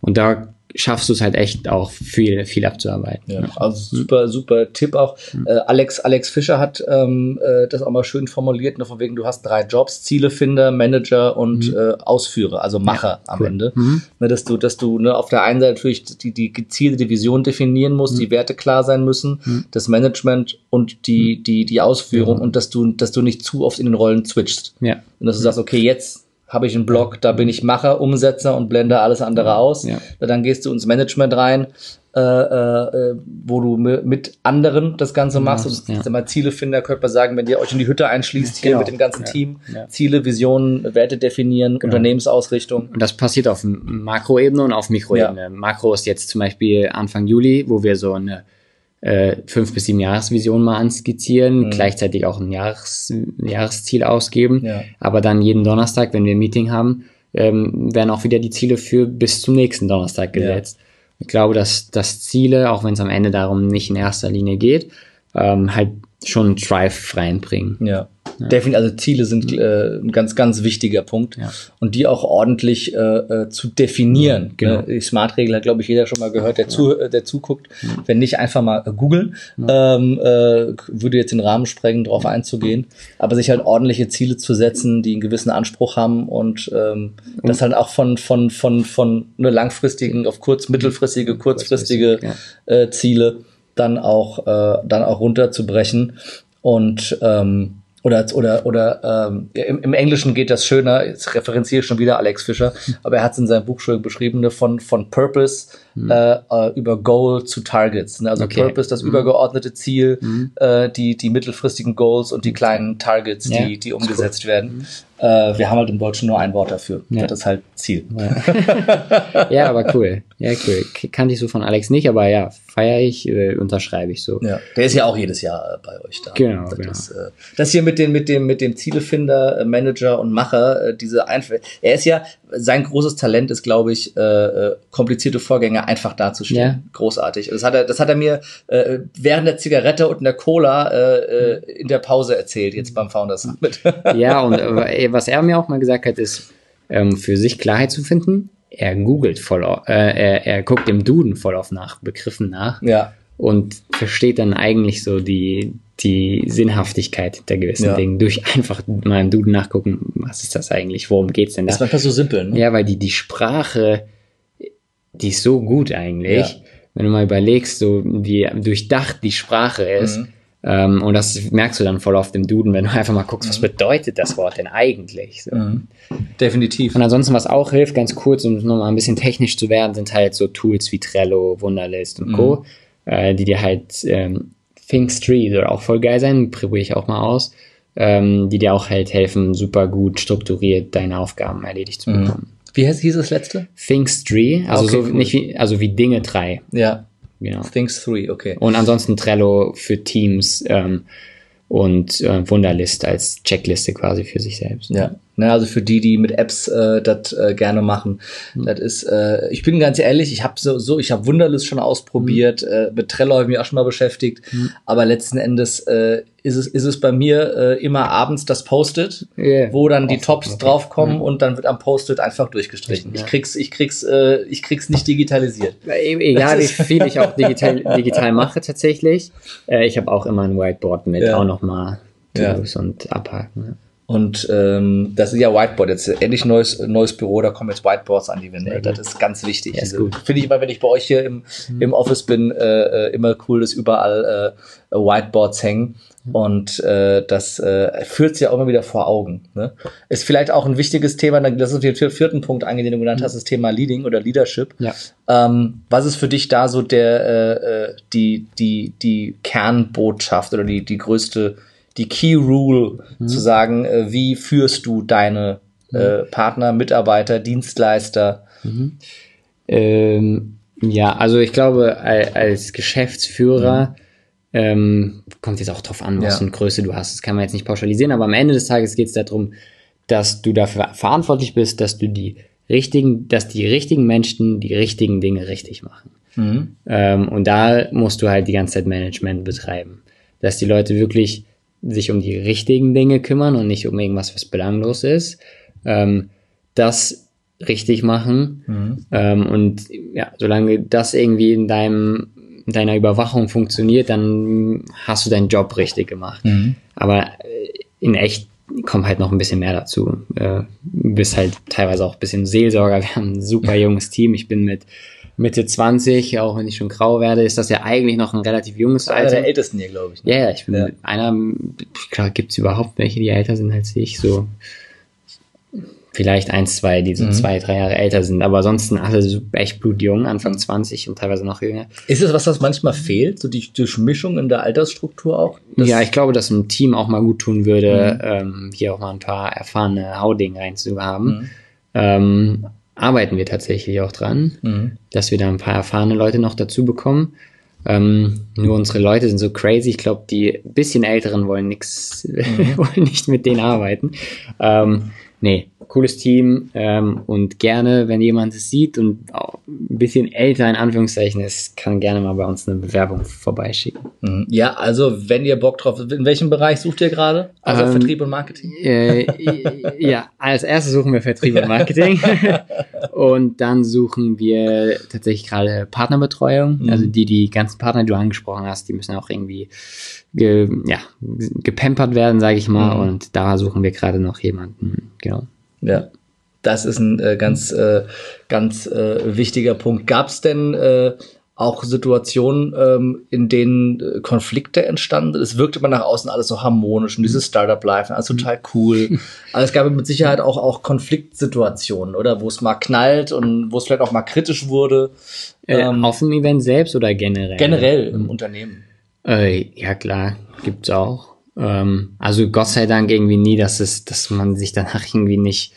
Und da schaffst du es halt echt auch viel, viel abzuarbeiten. Ja, also super, super Tipp auch. Mhm. Äh, Alex, Alex Fischer hat ähm, äh, das auch mal schön formuliert, ne, von wegen, du hast drei Jobs, Zielefinder, Manager und mhm. äh, Ausführer, also Macher ja, am Ende. Mhm. Ne, dass du, dass du ne, auf der einen Seite natürlich die, die gezielte Vision definieren musst, die mhm. Werte klar sein müssen, mhm. das Management und die, mhm. die, die Ausführung und dass du, dass du nicht zu oft in den Rollen switchst. Ja. Und dass du sagst, okay, jetzt habe ich einen Blog, da bin ich Macher, Umsetzer und blende alles andere aus. Ja. Dann gehst du ins Management rein, äh, äh, wo du mit anderen das Ganze machst. und ja. sag mal, Zielefinder könnte man sagen, wenn ihr euch in die Hütte einschließt, hier genau. mit dem ganzen ja. Team, ja. Ziele, Visionen, Werte definieren, genau. Unternehmensausrichtung. Und das passiert auf Makroebene und auf Mikroebene. Makro ist jetzt zum Beispiel Anfang Juli, wo wir so eine äh, fünf bis sieben Jahresvision mal anskizzieren, mhm. gleichzeitig auch ein Jahres, Jahresziel ausgeben. Ja. Aber dann jeden Donnerstag, wenn wir ein Meeting haben, ähm, werden auch wieder die Ziele für bis zum nächsten Donnerstag gesetzt. Ja. Ich glaube, dass, dass Ziele, auch wenn es am Ende darum nicht in erster Linie geht, ähm, halt schon Drive reinbringen. Ja. ja. Definitiv, also Ziele sind äh, ein ganz, ganz wichtiger Punkt. Ja. Und die auch ordentlich äh, äh, zu definieren. Genau. Die Smart-Regel hat, glaube ich, jeder schon mal gehört, der, zu, äh, der zuguckt. Wenn nicht, einfach mal äh, googeln. Ähm, äh, würde jetzt den Rahmen sprengen, darauf einzugehen. Aber sich halt ordentliche Ziele zu setzen, die einen gewissen Anspruch haben und ähm, das halt auch von, von, von, von ne, langfristigen auf kurz-, mittelfristige, kurzfristige Kurzfristig, äh, Ziele dann auch, äh, dann auch runterzubrechen. Und ähm, oder oder oder ähm, im, im Englischen geht das schöner. Jetzt referenziere ich schon wieder Alex Fischer, aber er hat es in seinem Buch schon beschrieben ne, von von Purpose äh, äh, über Goal zu Targets. Ne? Also Okay. Purpose das übergeordnete Ziel, äh, die die mittelfristigen Goals und die kleinen Targets, Ja, die die umgesetzt werden. Äh, wir haben halt im Deutschen nur ein Wort dafür. Ja. Das ist halt Ziel. Ja, aber cool. Ja, cool. Kannte ich so von Alex nicht, aber ja, feiere ich, äh, unterschreibe ich so. Ja, der ist ja auch jedes Jahr äh, bei euch da. Genau, das, genau. Ist, äh, das hier mit dem, mit dem, mit dem Zielefinder, äh, Manager und Macher, diese einfach. Er ist ja, sein großes Talent ist, glaube ich, äh, äh, komplizierte Vorgänge einfach darzustellen. Ja. Großartig. Das hat er, das hat er mir äh, während der Zigarette und der Cola äh, äh, in der Pause erzählt, jetzt beim Founders Summit. Ja, und äh, was er mir auch mal gesagt hat, ist, ähm, für sich Klarheit zu finden, er googelt voll, au- äh, er, er guckt im Duden voll auf nach Begriffen nach ja. und versteht dann eigentlich so die, die Sinnhaftigkeit hinter gewissen Ja. Dingen durch einfach mal im Duden nachgucken, was ist das eigentlich, worum geht's denn da? Das ist manchmal so simpel, ne? Ja, weil die, die Sprache, die ist so gut eigentlich. Ja. Wenn du mal überlegst, so wie durchdacht die Sprache ist. Mhm. Ähm, und das merkst du dann voll auf dem Duden, wenn du einfach mal guckst, was bedeutet das Wort denn eigentlich? So. Mhm. Definitiv. Und ansonsten, was auch hilft, ganz kurz, um nochmal ein bisschen technisch zu werden, sind halt so Tools wie Trello, Wunderlist und Co., äh, die dir halt ähm, ThinkStreet soll auch voll geil sein, probiere ich auch mal aus, ähm, die dir auch halt helfen, super gut strukturiert deine Aufgaben erledigt zu bekommen. Wie heißt, hieß das letzte? Thinkstree, also Okay, so cool. nicht wie, also wie Dinge drei, Ja. genau. Things 3, okay. Und ansonsten Trello für Teams ähm, und äh, Wunderlist als Checkliste quasi für sich selbst. Ja, ne, also für die, die mit Apps äh, das äh, gerne machen, Mhm. das ist, äh, ich bin ganz ehrlich, ich habe so, so, ich habe Wunderlist schon ausprobiert, Mhm. äh, mit Trello habe ich mich auch schon mal beschäftigt, aber letzten Endes äh, ist es, ist es bei mir äh, immer abends das Post-it, Ja. wo dann die Auch, Tops draufkommen und dann wird am Post-it einfach durchgestrichen. Ja. Ich krieg's, ich krieg's, äh, ich krieg's nicht digitalisiert. E- Egal, wie viel ich auch digital, digital mache tatsächlich. Äh, ich habe auch immer ein Whiteboard mit, Ja. auch nochmal Ja. Und Abhaken. Und ähm, das ist ja Whiteboard jetzt endlich neues neues Büro, da kommen jetzt Whiteboards an die Wände. Das ist ganz wichtig. Ja, gut. Finde ich immer, wenn ich bei euch hier im, im Office bin, äh, äh, immer cool, dass überall äh, Whiteboards hängen. Und äh, das äh, führt sich ja auch immer wieder vor Augen. Ne? Ist vielleicht auch ein wichtiges Thema, dann lass uns den vier- vierten Punkt eingehen, den du genannt hast, das Thema Leading oder Leadership. Ja. Ähm, was ist für dich da so der äh, äh, die die die Kernbotschaft oder die die größte die Key Rule zu sagen, äh, wie führst du deine äh, Partner, Mitarbeiter, Dienstleister? Ähm, ja, also ich glaube, al- als Geschäftsführer ähm, kommt jetzt auch drauf an, was Ja. für eine Größe du hast. Das kann man jetzt nicht pauschalisieren, aber am Ende des Tages geht es darum, dass du dafür verantwortlich bist, dass du die richtigen, dass die richtigen Menschen die richtigen Dinge richtig machen. Ähm, und da musst du halt die ganze Zeit Management betreiben. Dass die Leute wirklich sich um die richtigen Dinge kümmern und nicht um irgendwas, was belanglos ist. Ähm, das richtig machen. Ähm, und ja, solange das irgendwie in deinem, in deiner Überwachung funktioniert, dann hast du deinen Job richtig gemacht. Aber äh, in echt kommt halt noch ein bisschen mehr dazu. Äh, du bist halt teilweise auch ein bisschen Seelsorger. Wir haben ein super junges Team. Ich bin mit Mitte 20, auch wenn ich schon grau werde, ist das ja eigentlich noch ein relativ junges Einer Alter. der ältesten hier, glaube ich. ne? Ja, ja, ich bin einer, glaube, gibt es überhaupt welche, die älter sind als ich, so vielleicht eins, zwei, die so Mhm. zwei, drei Jahre älter sind, aber ansonsten alle so echt blutjung, Anfang 20 und teilweise noch jünger. Ist es was, was manchmal fehlt, so die Durchmischung in der Altersstruktur auch? Ja, ich glaube, dass ein Team auch mal gut tun würde, Mhm. ähm, hier auch mal ein paar erfahrene Hauding reinzuhaben. Mhm. Ähm, arbeiten wir tatsächlich auch dran, Mhm. dass wir da ein paar erfahrene Leute noch dazu bekommen. Ähm, nur unsere Leute sind so crazy. Ich glaube, die bisschen Älteren wollen nix, Mhm. wollen nicht mit denen arbeiten. Ähm, nee, cooles Team ähm, und gerne, wenn jemand es sieht und auch ein bisschen älter in Anführungszeichen ist, kann gerne mal bei uns eine Bewerbung vorbeischicken. Mhm. Ja, also wenn ihr Bock drauf habt, in welchem Bereich sucht ihr gerade? Also Ähm, Vertrieb und Marketing? Äh, ja, als erstes suchen wir Vertrieb und Marketing und dann suchen wir tatsächlich gerade Partnerbetreuung. Also die, die ganzen Partner, die du angesprochen hast, die müssen auch irgendwie ge, ja, gepampert werden, sage ich mal. Mhm. Und da suchen wir gerade noch jemanden. Genau. Ja. Das ist ein äh, ganz, äh, ganz äh, wichtiger Punkt. Gab es denn äh, auch Situationen, ähm, in denen äh, Konflikte entstanden? Es wirkte man nach außen alles so harmonisch und dieses Startup-Life, alles total cool. Aber es gab mit Sicherheit auch, auch Konfliktsituationen, oder? Wo es mal knallt und wo es vielleicht auch mal kritisch wurde. Äh, Ähm, auf dem Event selbst oder generell? generell im Unternehmen. Äh, ja, klar, gibt's auch. Ähm, also Gott sei Dank irgendwie nie, dass es, dass man sich danach irgendwie nicht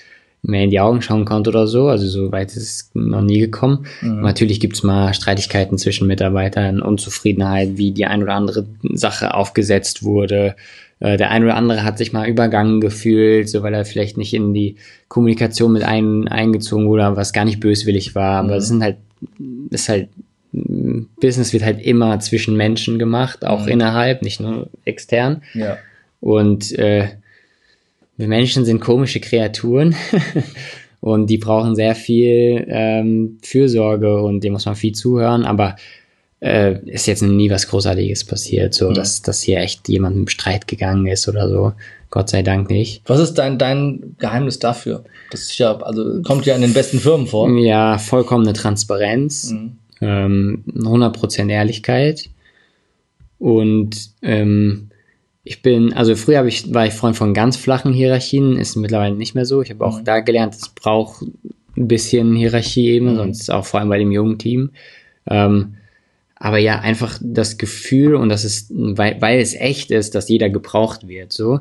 mehr in die Augen schauen konnte oder so. Also so weit ist es noch nie gekommen. Natürlich gibt's mal Streitigkeiten zwischen Mitarbeitern, Unzufriedenheit, wie die ein oder andere Sache aufgesetzt wurde. Äh, Der ein oder andere hat sich mal übergangen gefühlt, so weil er vielleicht nicht in die Kommunikation mit ein, eingezogen wurde, was gar nicht böswillig war. Aber es sind halt, ist halt Business wird halt immer zwischen Menschen gemacht, auch innerhalb, nicht nur extern. Ja. Und äh, wir Menschen sind komische Kreaturen und die brauchen sehr viel ähm, Fürsorge und dem muss man viel zuhören, aber äh, ist jetzt nie was Großartiges passiert, so dass, dass hier echt jemand im Streit gegangen ist oder so. Gott sei Dank nicht. Was ist dein, dein Geheimnis dafür? Das ist ja, also kommt ja in den besten Firmen vor. Ja, vollkommene Transparenz, ähm, 100% Ehrlichkeit und ähm, ich bin, also früher ich, war ich Freund von ganz flachen Hierarchien, ist mittlerweile nicht mehr so. Ich habe auch da gelernt, es braucht ein bisschen Hierarchieebene, sonst auch vor allem bei dem jungen Team. Ähm, aber ja, einfach das Gefühl und das ist, weil, weil es echt ist, dass jeder gebraucht wird, so.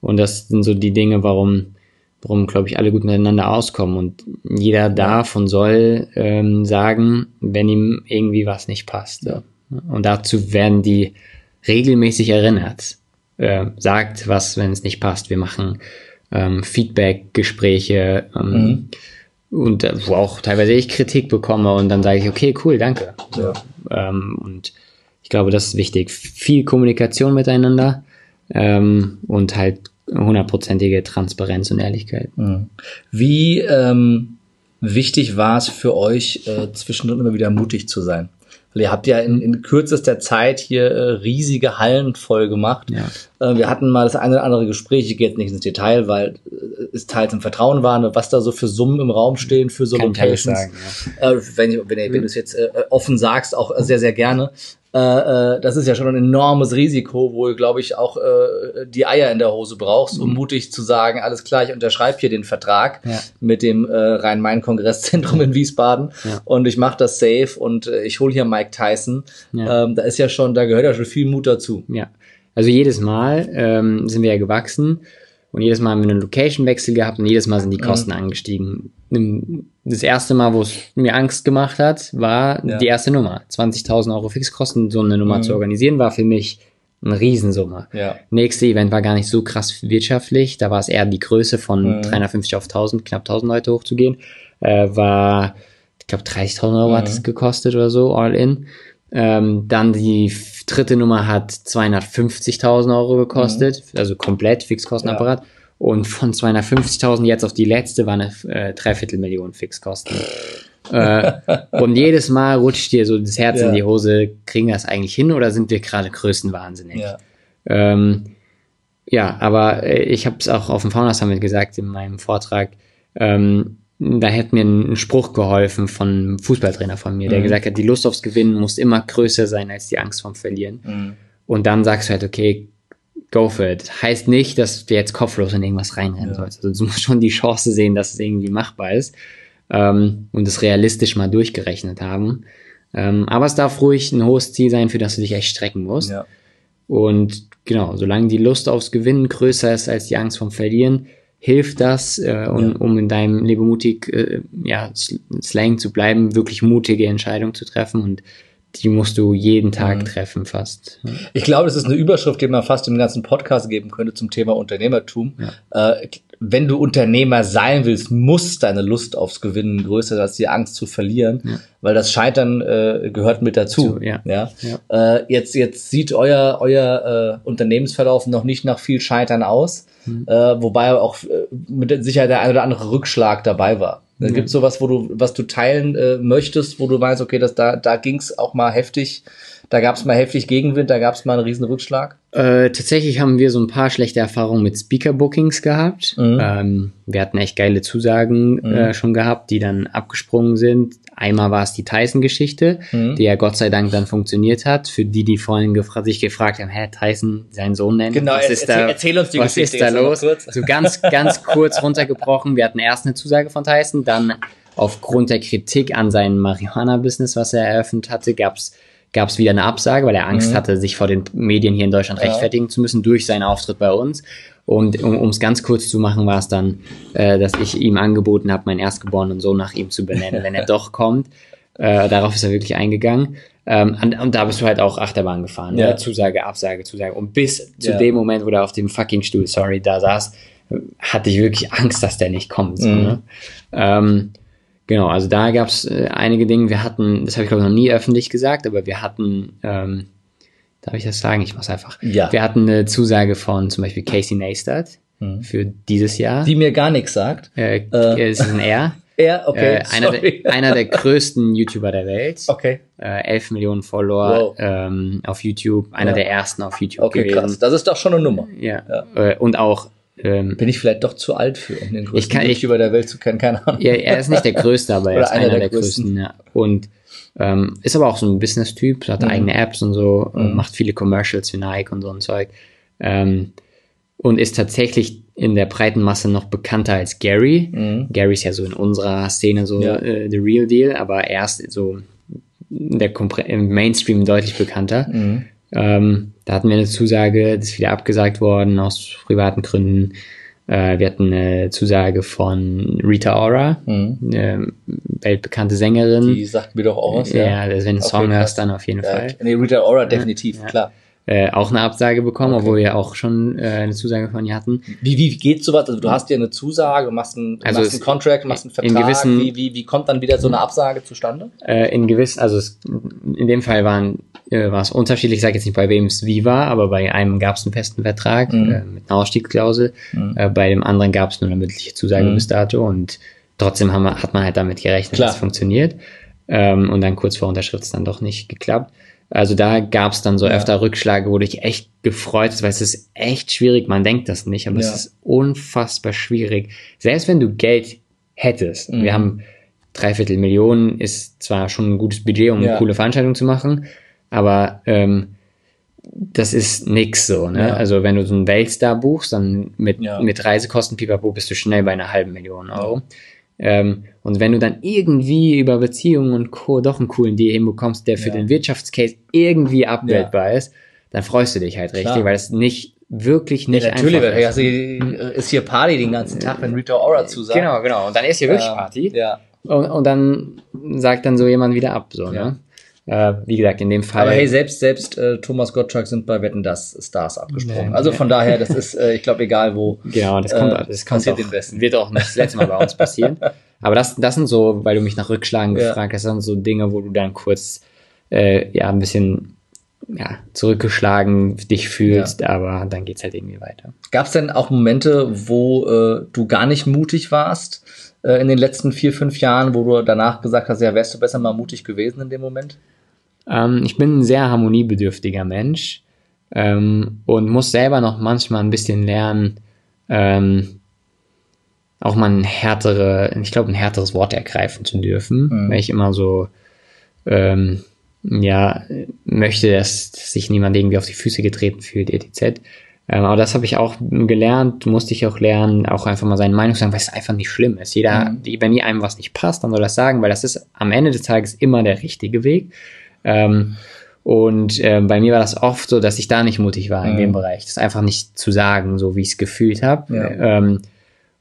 Und das sind so die Dinge, warum, warum, glaube ich, alle gut miteinander auskommen. Und jeder darf und soll ähm, sagen, wenn ihm irgendwie was nicht passt. So. Und dazu werden die regelmäßig erinnert. Äh, sagt was, wenn es nicht passt. Wir machen ähm, Feedback-Gespräche ähm, und äh, wo auch teilweise ich Kritik bekomme und dann sage ich, okay, cool, danke. So, ähm, und ich glaube, das ist wichtig. Viel Kommunikation miteinander ähm, und halt hundertprozentige Transparenz und Ehrlichkeit. Wie ähm, wichtig war es für euch, äh, zwischendrin immer wieder mutig zu sein? Weil ihr habt ja in, in kürzester Zeit hier äh, riesige Hallen voll gemacht. Ja. Äh, wir hatten mal das eine oder andere Gespräch, ich gehe jetzt nicht ins Detail, weil äh, es teils im Vertrauen war, was da so für Summen im Raum stehen für so Kann Locations. sagen, Äh, wenn, wenn, wenn du es jetzt äh, offen sagst, auch sehr, sehr gerne. Äh, äh, das ist ja schon ein enormes Risiko, wo du, glaube ich, auch äh, die Eier in der Hose brauchst, um mutig zu sagen, alles klar, ich unterschreibe hier den Vertrag Ja. mit dem äh, Rhein-Main-Kongresszentrum in Wiesbaden Ja. und ich mache das safe und äh, ich hole hier Mike Tyson. Ja. Ähm, da ist ja schon, da gehört ja schon viel Mut dazu. Ja, also jedes Mal ähm, sind wir ja gewachsen und jedes Mal haben wir einen Location-Wechsel gehabt und jedes Mal sind die Kosten angestiegen. Im- Das erste Mal, wo es mir Angst gemacht hat, war Ja. die erste Nummer. 20.000 Euro Fixkosten, so eine Nummer zu organisieren, war für mich eine Riesensumme. Ja. Nächste Event war gar nicht so krass wirtschaftlich, da war es eher die Größe von Mhm. 350 auf 1000, knapp 1000 Leute hochzugehen. Äh, war, ich glaube, 30.000 Euro hat Mhm. es gekostet oder so, all in. Ähm, dann die dritte Nummer hat 250.000 Euro gekostet, also komplett Fixkostenapparat. Und von 250.000 jetzt auf die letzte war eine äh, Dreiviertelmillion Fixkosten. äh, und jedes Mal rutscht dir so das Herz Ja. in die Hose, kriegen wir das eigentlich hin oder sind wir gerade größenwahnsinnig? Ja. Ähm, ja, aber äh, ich habe es auch auf dem Founders Summit gesagt in meinem Vortrag. Ähm, da hätte mir ein Spruch geholfen von einem Fußballtrainer von mir, der Mhm. gesagt hat, die Lust aufs Gewinnen muss immer größer sein als die Angst vom Verlieren. Mhm. Und dann sagst du halt, okay, go for it. Heißt nicht, dass du jetzt kopflos in irgendwas reinrennen Ja. sollst. Also du musst schon die Chance sehen, dass es irgendwie machbar ist ähm, und es realistisch mal durchgerechnet haben. Ähm, aber es darf ruhig ein hohes Ziel sein, für das du dich echt strecken musst. Ja. Und genau, solange die Lust aufs Gewinnen größer ist als die Angst vom Verlieren, hilft das, äh, um, Ja. um in deinem Lebemutig äh, ja, Slang zu bleiben, wirklich mutige Entscheidungen zu treffen. Und die musst du jeden Tag mhm. treffen fast. Ich glaube, das ist eine Überschrift, die man fast im ganzen Podcast geben könnte zum Thema Unternehmertum. Ja. Äh, wenn du Unternehmer sein willst, muss deine Lust aufs Gewinnen größer sein als die Angst zu verlieren, ja. weil das Scheitern äh, gehört mit dazu. So, ja. ja? Äh, jetzt, jetzt sieht euer, euer äh, Unternehmensverlauf noch nicht nach viel Scheitern aus, mhm. wobei auch äh, mit Sicherheit der ein oder andere Rückschlag dabei war. Mhm. Gibt es sowas, wo du, was du teilen äh, möchtest, wo du meinst, okay, das, da, da ging es auch mal heftig, da gab es mal heftig Gegenwind, da gab es mal einen riesen Rückschlag? Äh, tatsächlich haben wir so ein paar schlechte Erfahrungen mit Speaker-Bookings gehabt. Mhm. Ähm, wir hatten echt geile Zusagen mhm. äh, schon gehabt, die dann abgesprungen sind. Einmal war es die Tyson-Geschichte, mhm. die ja Gott sei Dank dann funktioniert hat. Für die, die vorhin gefra sich gefragt haben, hä, Tyson seinen Sohn nennen? Genau, was ist erzähl, da, erzähl uns die was Geschichte. Was ist da los? So ganz, ganz kurz runtergebrochen. Wir hatten erst eine Zusage von Tyson, dann aufgrund der Kritik an seinem Marihuana-Business, was er eröffnet hatte, gab es gab es wieder eine Absage, weil er Angst mhm. hatte, sich vor den Medien hier in Deutschland ja. rechtfertigen zu müssen durch seinen Auftritt bei uns. Und um es ganz kurz zu machen, war es dann, äh, dass ich ihm angeboten habe, meinen erstgeborenen Sohn nach ihm zu benennen, wenn er doch kommt. Äh, darauf ist er wirklich eingegangen. Ähm, und, und, da bist du halt auch Achterbahn gefahren. Ja. Ne? Zusage, Absage, Zusage. Und bis zu ja. dem Moment, wo der auf dem fucking Stuhl, sorry, da saß, hatte ich wirklich Angst, dass der nicht kommt. So, mhm. ne? ähm, Genau, also da gab es äh, einige Dinge. Wir hatten, das habe ich glaube ich noch nie öffentlich gesagt, aber wir hatten, ähm, darf ich das sagen? Ich mach's einfach. Ja. Wir hatten eine Zusage von zum Beispiel Casey Neistat mhm. für dieses Jahr. Die mir gar nichts sagt. Äh, äh. Es ist ein R. Er, okay. Äh, einer, der, einer der größten YouTuber der Welt. Okay. Äh, 11 Millionen Follower wow. ähm, auf YouTube. Einer ja. der ersten auf YouTube okay, gewesen. Krass. Das ist doch schon eine Nummer. Ja. ja. Äh, und auch ähm, Bin ich vielleicht doch zu alt für, um den größten ich kann, YouTuber der Welt zu kennen? Keine Ahnung. Ja, er ist nicht der größte, aber er ist einer, einer der, der, größten. größten ja. Und ähm, ist aber auch so ein Business-Typ, hat mhm. eigene Apps und so, mhm. macht viele Commercials für Nike und so ein Zeug. Ähm, und ist tatsächlich in der breiten Masse noch bekannter als Gary. Mhm. Gary ist ja so in unserer Szene so ja. äh, the real deal, aber er ist so der im Mainstream deutlich bekannter. Mhm. Ähm, da hatten wir eine Zusage, das ist wieder abgesagt worden aus privaten Gründen. Äh, wir hatten eine Zusage von Rita Ora, mhm. eine weltbekannte Sängerin. Die sagt mir doch auch was, ja. Ja, wenn du einen Song hörst, dann auf jeden ja, Fall. Nee, Rita Ora definitiv, ja. klar. Äh, auch eine Absage bekommen, okay. obwohl wir auch schon äh, eine Zusage von ihr hatten. Wie, wie, geht sowas? Also du hast ja eine Zusage, machst einen, also machst einen Contract, machst einen Vertrag. Gewissen, wie, wie, wie kommt dann wieder so eine Absage zustande? Äh, in gewissen, also es, in dem Fall waren äh, war es unterschiedlich, ich sage jetzt nicht, bei wem es wie war, aber bei einem gab es einen festen Vertrag mhm. äh, mit einer Ausstiegsklausel, mhm. äh, bei dem anderen gab es nur eine mündliche Zusage mhm. bis dato und trotzdem haben, hat man halt damit gerechnet, dass es funktioniert. Ähm, und dann kurz vor Unterschrift ist dann doch nicht geklappt. Also da gab es dann so ja. öfter Rückschläge, wo du dich echt gefreut hast, weil es ist echt schwierig, man denkt das nicht, aber ja. es ist unfassbar schwierig. Selbst wenn du Geld hättest, wir mhm. haben dreiviertel Millionen, ist zwar schon ein gutes Budget, um ja. eine coole Veranstaltung zu machen, aber ähm, das ist nix so, ne? Ja. Also wenn du so einen Weltstar buchst, dann mit, ja. mit Reisekosten pipapo bist du schnell bei einer halben Million Euro. Ja. Ähm, und wenn du dann irgendwie über Beziehungen und Co. doch einen coolen Deal hinbekommst, der für den Wirtschaftscase irgendwie abbildbar ist, dann freust du dich halt richtig, Klar. weil es nicht wirklich nicht ja, natürlich, einfach ist. Also, ist hier Party den ganzen Tag, wenn Rita Ora zusagt. Genau, genau. Und dann ist hier wirklich Party. Ja. Und, und dann sagt dann so jemand wieder ab, so, ne? Äh, wie gesagt, in dem Fall. Aber hey, selbst, selbst äh, Thomas Gottschalk sind bei Wetten das Stars abgesprungen. Nee, also von nee. daher, das ist, äh, ich glaube, egal wo. Genau, das kommt, äh, das kommt auch, den Besten. wird auch nicht das letzte Mal bei uns passieren. Aber das, das sind so, weil du mich nach Rückschlagen ja. gefragt hast, das sind so Dinge, wo du dann kurz äh, ja ein bisschen ja, zurückgeschlagen dich fühlst, ja. aber dann geht's halt irgendwie weiter. Gab es denn auch Momente, wo äh, du gar nicht mutig warst äh, in den letzten vier, fünf Jahren, wo du danach gesagt hast, ja, wärst du besser mal mutig gewesen in dem Moment? Ähm, ich bin ein sehr harmoniebedürftiger Mensch ähm, und muss selber noch manchmal ein bisschen lernen, ähm, auch mal ein härtere, ich glaube, ein härteres Wort ergreifen zu dürfen, mhm. weil ich immer so, ähm, ja, möchte, dass, dass sich niemand irgendwie auf die Füße getreten fühlt, etc. Ähm, aber das habe ich auch gelernt, musste ich auch lernen, auch einfach mal seine Meinung sagen, weil es einfach nicht schlimm ist. Jeder, mhm. wenn ihm was nicht passt, dann soll das sagen, weil das ist am Ende des Tages immer der richtige Weg. Ähm, und äh, bei mir war das oft so, dass ich da nicht mutig war in mhm. dem Bereich, das einfach nicht zu sagen, so wie ich es gefühlt habe. Ja. Ähm,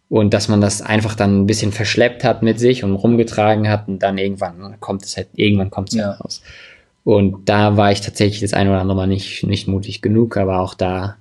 und dass man das einfach dann ein bisschen verschleppt hat mit sich und rumgetragen hat und dann irgendwann kommt es halt, irgendwann kommt es ja. halt raus. Und da war ich tatsächlich das eine oder andere Mal nicht, nicht mutig genug, aber auch da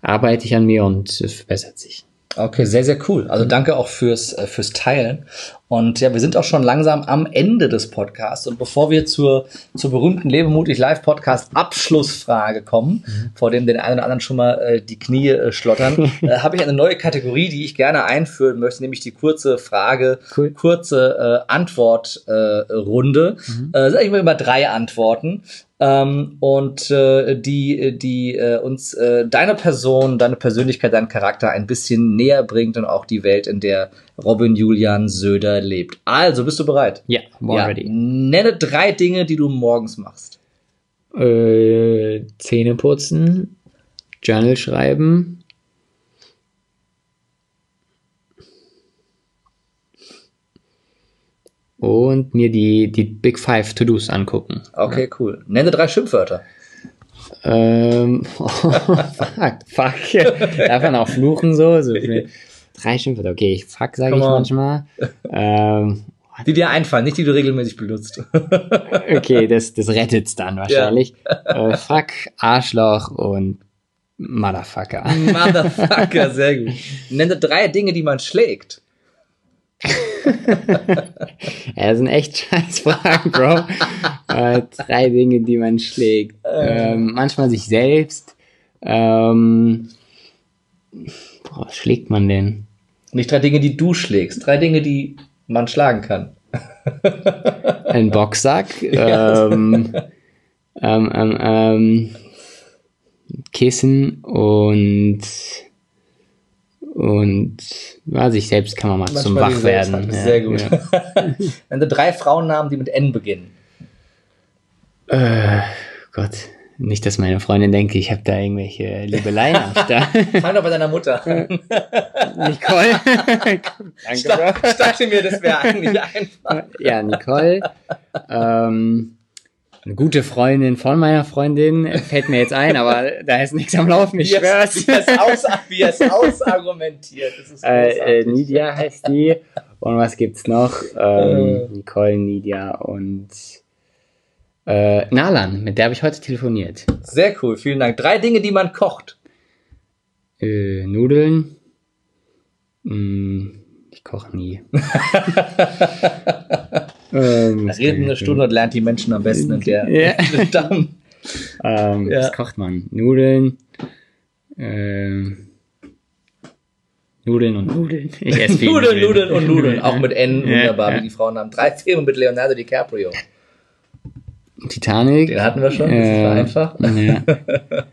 arbeite ich an mir und es verbessert sich. Okay, sehr, sehr cool. Also danke auch fürs, äh, fürs Teilen. Und ja, wir sind auch schon langsam am Ende des Podcasts. Und bevor wir zur, zur berühmten Lebe mutig Live Podcast Abschlussfrage kommen, mhm. vor dem den einen oder anderen schon mal äh, die Knie äh, schlottern, äh, habe ich eine neue Kategorie, die ich gerne einführen möchte, nämlich die kurze Frage, cool. kurze äh, Antwortrunde. Äh, mhm. äh, sag ich mal immer drei Antworten ähm, und äh, die, die äh, uns äh, deine Person, deine Persönlichkeit, deinen Charakter ein bisschen näher bringt und auch die Welt, in der Robin Julian Söder lebt. Also, bist du bereit? Ja, yeah, ja. ready. Nenne drei Dinge, die du morgens machst. Äh, Zähne putzen, Journal schreiben, und mir die, die Big Five To-Dos angucken. Okay, ja. cool. Nenne drei Schimpfwörter. Ähm, oh, fuck, fuck. Darf man auch fluchen so? so drei Schimpfwörter. Okay, ich fuck sage ich manchmal. Ähm, die dir einfallen, nicht die du regelmäßig benutzt. okay, das, das rettet's dann wahrscheinlich. Ja. Äh, fuck, Arschloch und Motherfucker. Motherfucker, sehr gut. Nenne drei Dinge, die man schlägt ja, das sind echt scheiß Fragen, Bro. äh, drei Dinge, die man schlägt. Ähm, manchmal sich selbst. Ähm, boah, was schlägt man denn? Nicht drei Dinge, die du schlägst, drei Dinge, die man schlagen kann. Ein Boxsack. ähm, ähm, ähm, ähm, Kissen und und ja, sich selbst kann man mal Manchmal zum Wach werden. Ja, sehr gut. Ja. Wenn du drei Frauennamen, die mit N beginnen. Äh, Gott. Nicht, dass meine Freundin denke, ich habe da irgendwelche Liebeleien am Start. Fang doch bei deiner Mutter Nicole. Danke, ich, dachte, ich dachte mir, das wäre eigentlich einfach. Ja, Nicole. Ähm, eine gute Freundin von meiner Freundin fällt mir jetzt ein, aber da ist nichts am Laufen, ich schwör's. Wie es, aus, wie es ausargumentiert. Äh, äh, Nidia heißt die. Und was gibt's noch? Ähm, äh. Nicole, Nidia und äh, Nalan, mit der habe ich heute telefoniert. Sehr cool, vielen Dank. Drei Dinge, die man kocht. Äh, Nudeln. Mm, ich koche nie. Ähm, redet eine Stunde und lernt die Menschen am besten in der ja. Damm. Ähm, ja. Was kocht man? Nudeln. Ähm, Nudeln und Nudeln. Ich esse Nudeln, Nudeln und Nudeln. Auch mit N, wunderbar, ja, wie die Frauen haben. Drei Filme mit Leonardo DiCaprio. Titanic. Den hatten wir schon, das äh, war einfach. Ja.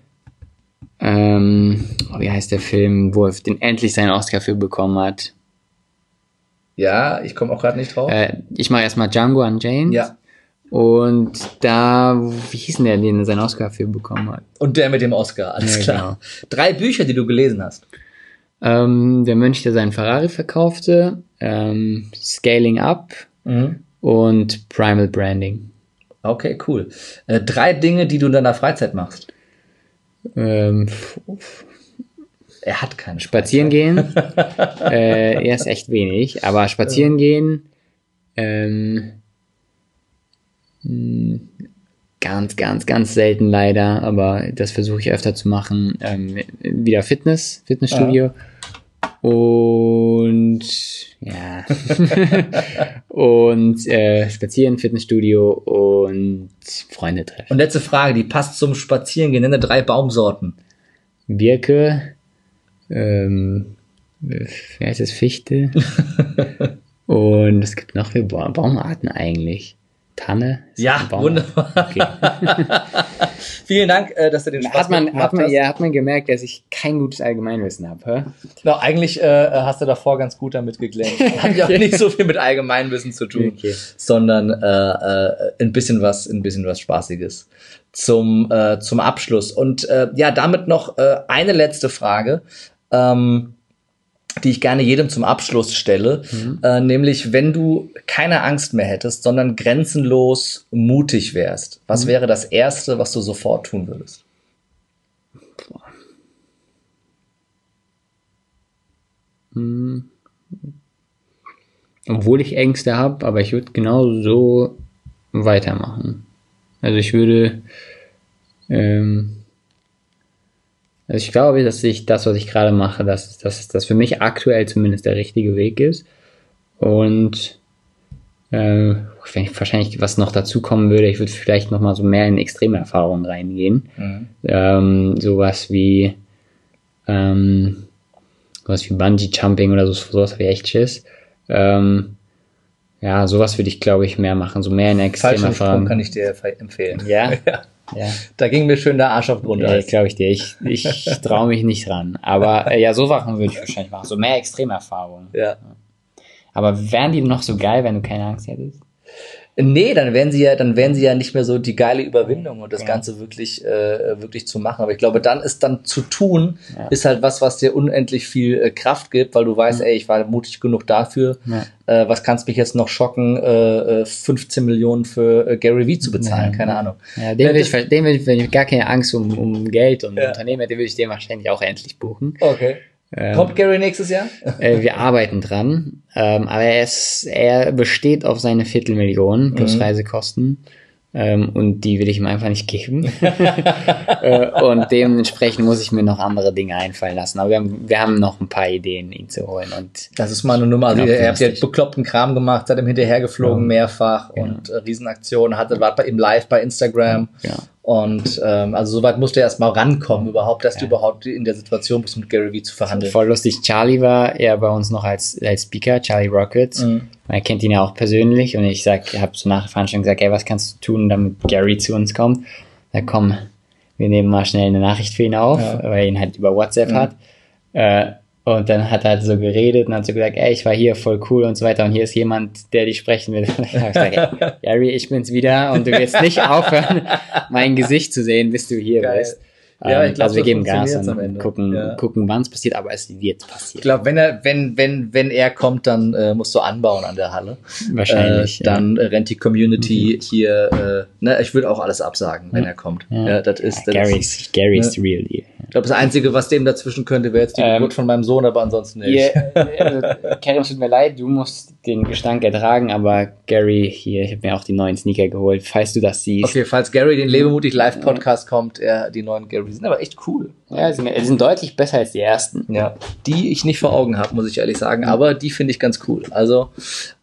ähm, wie heißt der Film, wo er den endlich seinen Oscar für bekommen hat? Ja, ich komme auch gerade nicht drauf. Äh, ich mache erstmal Django Unchained. Ja. Und da, wie hieß denn der, den seinen Oscar für bekommen hat? Und der mit dem Oscar, alles ja, klar. Genau. Drei Bücher, die du gelesen hast. Ähm, der Mönch, der seinen Ferrari verkaufte, ähm, Scaling Up mhm. und Primal Branding. Okay, cool. Äh, drei Dinge, die du in deiner Freizeit machst. Ähm, er hat keine Spazieren gehen. äh, er ist echt wenig, aber spazieren gehen. Ähm, hm, ganz, ganz, ganz selten leider, aber das versuche ich öfter zu machen. Ähm, wieder Fitness, Fitnessstudio. Ja. Und ja. und äh, spazieren, Fitnessstudio und Freunde treffen. Und letzte Frage, die passt zum Spazierengehen. Nenne drei Baumsorten. Birke, ähm, wie heißt es, Fichte. Und es gibt noch viele Baumarten eigentlich. Tanne? Ja, wunderbar. Okay. Vielen Dank, äh, dass du den Spaß hat man, hat man, hast. Ja, hat man gemerkt, dass ich kein gutes Allgemeinwissen habe. Genau, eigentlich äh, hast du davor ganz gut damit geglänzt. Hat ja auch nicht so viel mit Allgemeinwissen zu tun, okay. sondern äh, äh, ein bisschen was, ein bisschen was Spaßiges zum äh, zum Abschluss. Und äh, ja, damit noch eine letzte Frage ähm, die ich gerne jedem zum Abschluss stelle, mhm. äh, nämlich wenn du keine Angst mehr hättest, sondern grenzenlos mutig wärst, was mhm. wäre das Erste, was du sofort tun würdest? Mhm. Obwohl ich Ängste habe, aber ich würde genau so weitermachen. Also ich würde, ähm, also ich glaube, dass ich das, was ich gerade mache, dass dass das für mich aktuell zumindest der richtige Weg ist. Und äh, wenn ich wahrscheinlich was noch dazu kommen würde, ich würde vielleicht noch mal so mehr in extreme Erfahrungen reingehen. Mhm. Ähm, sowas wie ähm, sowas wie Bungee Jumping oder so, sowas ich echt Schiss. Ähm, ja, sowas würde ich, glaube ich, mehr machen, so mehr in extreme Erfahrungen. kann ich dir empfehlen. Ja, Ja. Ja. Da ging mir schön der Arsch auf Ja, Grundeis. glaube ich dir. Ich, ich traue mich nicht ran. Aber äh, ja, so Sachen würde ich wahrscheinlich machen. So mehr Extremerfahrungen. Ja. Aber wären die noch so geil, wenn du keine Angst hättest? Nee, dann wären sie ja, dann wären sie ja nicht mehr so die geile Überwindung und das Ja. Ganze wirklich, äh, wirklich zu machen. Aber ich glaube, dann ist dann zu tun, Ja. ist halt was, was dir unendlich viel äh, Kraft gibt, weil du weißt, ey, ich war mutig genug dafür. Ja. Äh, was kannst mich jetzt noch schocken, äh, äh, 15 Millionen für äh, Gary Vee zu bezahlen? Ja. Keine Ahnung. Ja, den Ja, würde ich, ich, wenn ich gar keine Angst um, um Geld und Ja. Unternehmen hätte, würde ich den wahrscheinlich auch endlich buchen. Okay. Ähm, Kommt Gary nächstes Jahr? Äh, wir arbeiten dran, ähm, aber er, ist, er besteht auf seine Viertelmillion plus Mhm. Reisekosten. Ähm, und die will ich ihm einfach nicht geben. äh, und dementsprechend muss ich mir noch andere Dinge einfallen lassen. Aber wir haben, wir haben noch ein paar Ideen, ihn zu holen. Und Das ist mal eine Nummer. Also, ihr, habt ja optimistisch. bekloppten Kram gemacht, seid ihm hinterhergeflogen, Ja. mehrfach Ja. und äh, Riesenaktionen, hattet, wart bei ihm live bei Instagram. ja, Und ähm, also soweit musste er erst mal rankommen, überhaupt, dass du Ja. überhaupt in der Situation bist, mit Gary Vee zu verhandeln. voll lustig. Charlie war ja bei uns noch als, als Speaker, Charlie Rockets. Mhm. Er kennt ihn ja auch persönlich und ich sag, habe so nach der Veranstaltung gesagt, ey, was kannst du tun, damit Gary zu uns kommt? Da komm, wir nehmen mal schnell eine Nachricht für ihn auf, Ja. weil er ihn halt über WhatsApp Mhm. hat. Äh, und dann hat er halt so geredet und hat so gesagt, ey, ich war hier voll cool und so weiter und hier ist jemand, der dich sprechen will. Hab ich gesagt, ey, Gary, ich bin's wieder und du willst nicht aufhören, mein Gesicht zu sehen, bis du hier Geil. bist. Ja, Ähm, ich glaub, also wir geben Gas und gucken, Ja. gucken wann es passiert, aber es wird Ich passieren. glaube, wenn er, wenn, wenn, wenn er kommt, dann äh, musst du anbauen an der Halle. Wahrscheinlich. Äh, dann äh, rennt die Community hier, äh, ne, ich würde auch alles absagen, wenn Ja. er kommt. Ja. Ja, das ist, das Gary ist ist, Gary ist the real deal. ich glaube, das Einzige, was dem dazwischen könnte, wäre jetzt die Ähm, Geburt von meinem Sohn, aber ansonsten nicht. Hier, also, Kerry, es tut mir leid, du musst den Gestank ertragen, aber Gary, hier, ich habe mir auch die neuen Sneaker geholt. Falls du das siehst. Okay, falls Gary den Lebemutig Live Podcast kommt, er, die neuen Gary die sind aber echt cool. Ja, sie sind, sind deutlich besser als die ersten. Ja, die ich nicht vor Augen habe, muss ich ehrlich sagen, aber die finde ich ganz cool. Also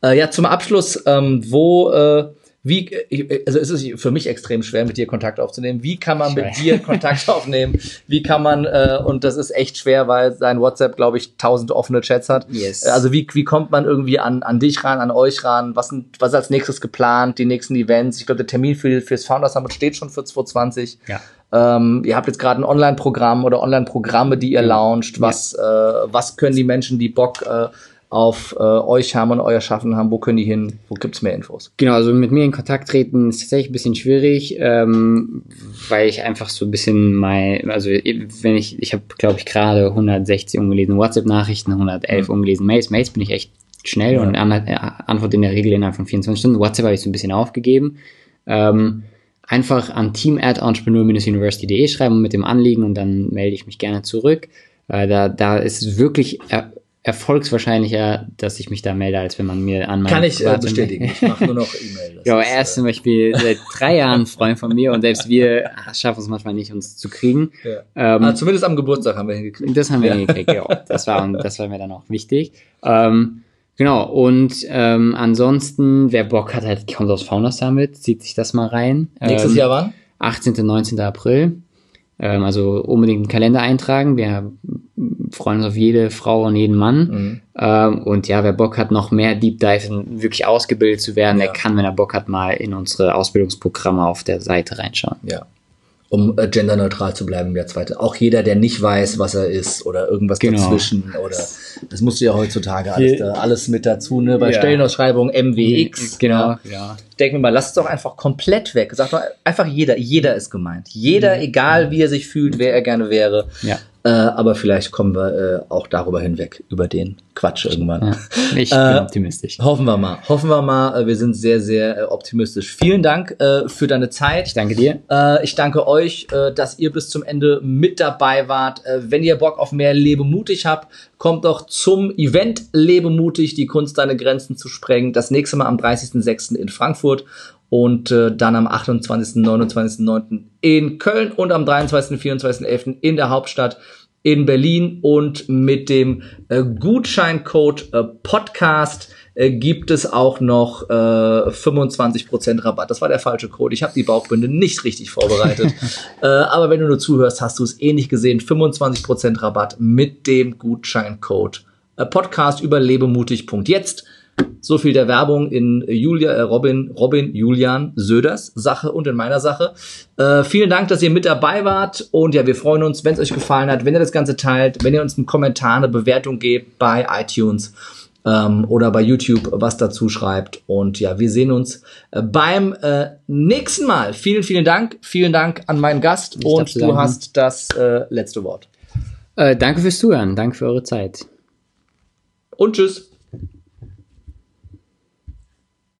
äh, ja, zum Abschluss, ähm, wo äh, wie äh, also es ist für mich extrem schwer mit dir Kontakt aufzunehmen. Wie kann man mit Schwer. dir Kontakt aufnehmen? Wie kann man äh, und das ist echt schwer, weil sein WhatsApp glaube ich tausend offene Chats hat. Yes. Äh, Also wie wie kommt man irgendwie an an dich ran, an euch ran? Was sind was ist als nächstes geplant? Die nächsten Events? Ich glaube der Termin für fürs Founders Summit steht schon für 2020. Ja. Ähm, ihr habt jetzt gerade ein Online-Programm oder Online-Programme, die ihr launcht. Was, äh, was können die Menschen, die Bock äh, auf äh, euch haben und euer Schaffen haben, wo können die hin? Wo gibt's mehr Infos? Genau, also mit mir in Kontakt treten ist tatsächlich ein bisschen schwierig, ähm, weil ich einfach so ein bisschen mein, also wenn ich, ich habe glaube ich gerade 160 ungelesene WhatsApp-Nachrichten, 111 ungelesene Mails. Mails bin ich echt schnell Ja. und an, äh, antworte in der Regel innerhalb von 24 Stunden. WhatsApp habe ich so ein bisschen aufgegeben. Ähm, einfach an team at entrepreneur-university.de schreiben mit dem Anliegen und dann melde ich mich gerne zurück. Äh, da, da ist es wirklich er, erfolgswahrscheinlicher, dass ich mich da melde, als wenn man mir an meinen Kann ich äh, bestätigen. Ich mache nur noch E-Mail. Ja, er ist zum Beispiel seit drei Jahren ein Freund von mir und selbst wir ach, schaffen es manchmal nicht, uns zu kriegen. äh, ja. Ähm, ah, zumindest am Geburtstag haben wir hingekriegt. das haben wir Ja. hingekriegt, ja. Das war, das war mir dann auch wichtig. Ähm, genau, und ähm, ansonsten, wer Bock hat, halt, kommt aus Founder Summit, zieht sich das mal rein. Nächstes ähm, Jahr wann? 18. und 19. April. Ähm, also unbedingt einen Kalender eintragen. Wir freuen uns auf jede Frau und jeden Mann. Mhm. Ähm, und ja, wer Bock hat, noch mehr Deep Dive wirklich ausgebildet zu werden, Ja. der kann, wenn er Bock hat, mal in unsere Ausbildungsprogramme auf der Seite reinschauen. Ja. Um äh, genderneutral zu bleiben Jahr zweite. Auch jeder, der nicht weiß, was er ist oder irgendwas Genau. dazwischen oder das musst du ja heutzutage alles, da, alles mit dazu, ne? Bei Ja. Stellenausschreibung MWX. Genau, Ja. ja. Denk mir mal, lass es doch einfach komplett weg. Sag doch einfach jeder, jeder ist gemeint. Jeder, egal wie er sich fühlt, wer er gerne wäre. Ja. Äh, aber vielleicht kommen wir äh, auch darüber hinweg, über den Quatsch irgendwann. ja. Ich Äh, bin optimistisch. Hoffen wir mal. Hoffen wir mal. Äh, Wir sind sehr, sehr äh, optimistisch. Vielen Dank äh, für deine Zeit. Ich danke dir. Äh, ich danke euch, äh, dass ihr bis zum Ende mit dabei wart. Äh, wenn ihr Bock auf mehr Lebemutig habt, kommt doch zum Event Lebemutig, die Kunst, deine Grenzen zu sprengen. Das nächste Mal am 30.06. in Frankfurt. Und äh, dann am 28., 29., 9. in Köln und am 23., 24., 11. in der Hauptstadt in Berlin und mit dem äh, Gutscheincode äh, Podcast äh, gibt es auch noch äh, 25% Rabatt. Das war der falsche Code. Ich habe die Bauchbinde nicht richtig vorbereitet. äh, aber wenn du nur zuhörst, hast du es eh nicht gesehen. 25% Rabatt mit dem Gutscheincode äh, Podcast überlebemutig.jetzt. So viel der Werbung in Julia, äh Robin, Robin, Julian Söders Sache und in meiner Sache. Äh, vielen Dank, dass ihr mit dabei wart. Und ja, wir freuen uns, wenn es euch gefallen hat, wenn ihr das Ganze teilt, wenn ihr uns einen Kommentar, eine Bewertung gebt bei iTunes ähm, oder bei YouTube was dazu schreibt. Und ja, wir sehen uns äh, beim äh, nächsten Mal. Vielen, vielen Dank. Vielen Dank an meinen Gast. Ich und du hast das äh, letzte Wort. Äh, danke fürs Zuhören. Danke für eure Zeit. Und tschüss.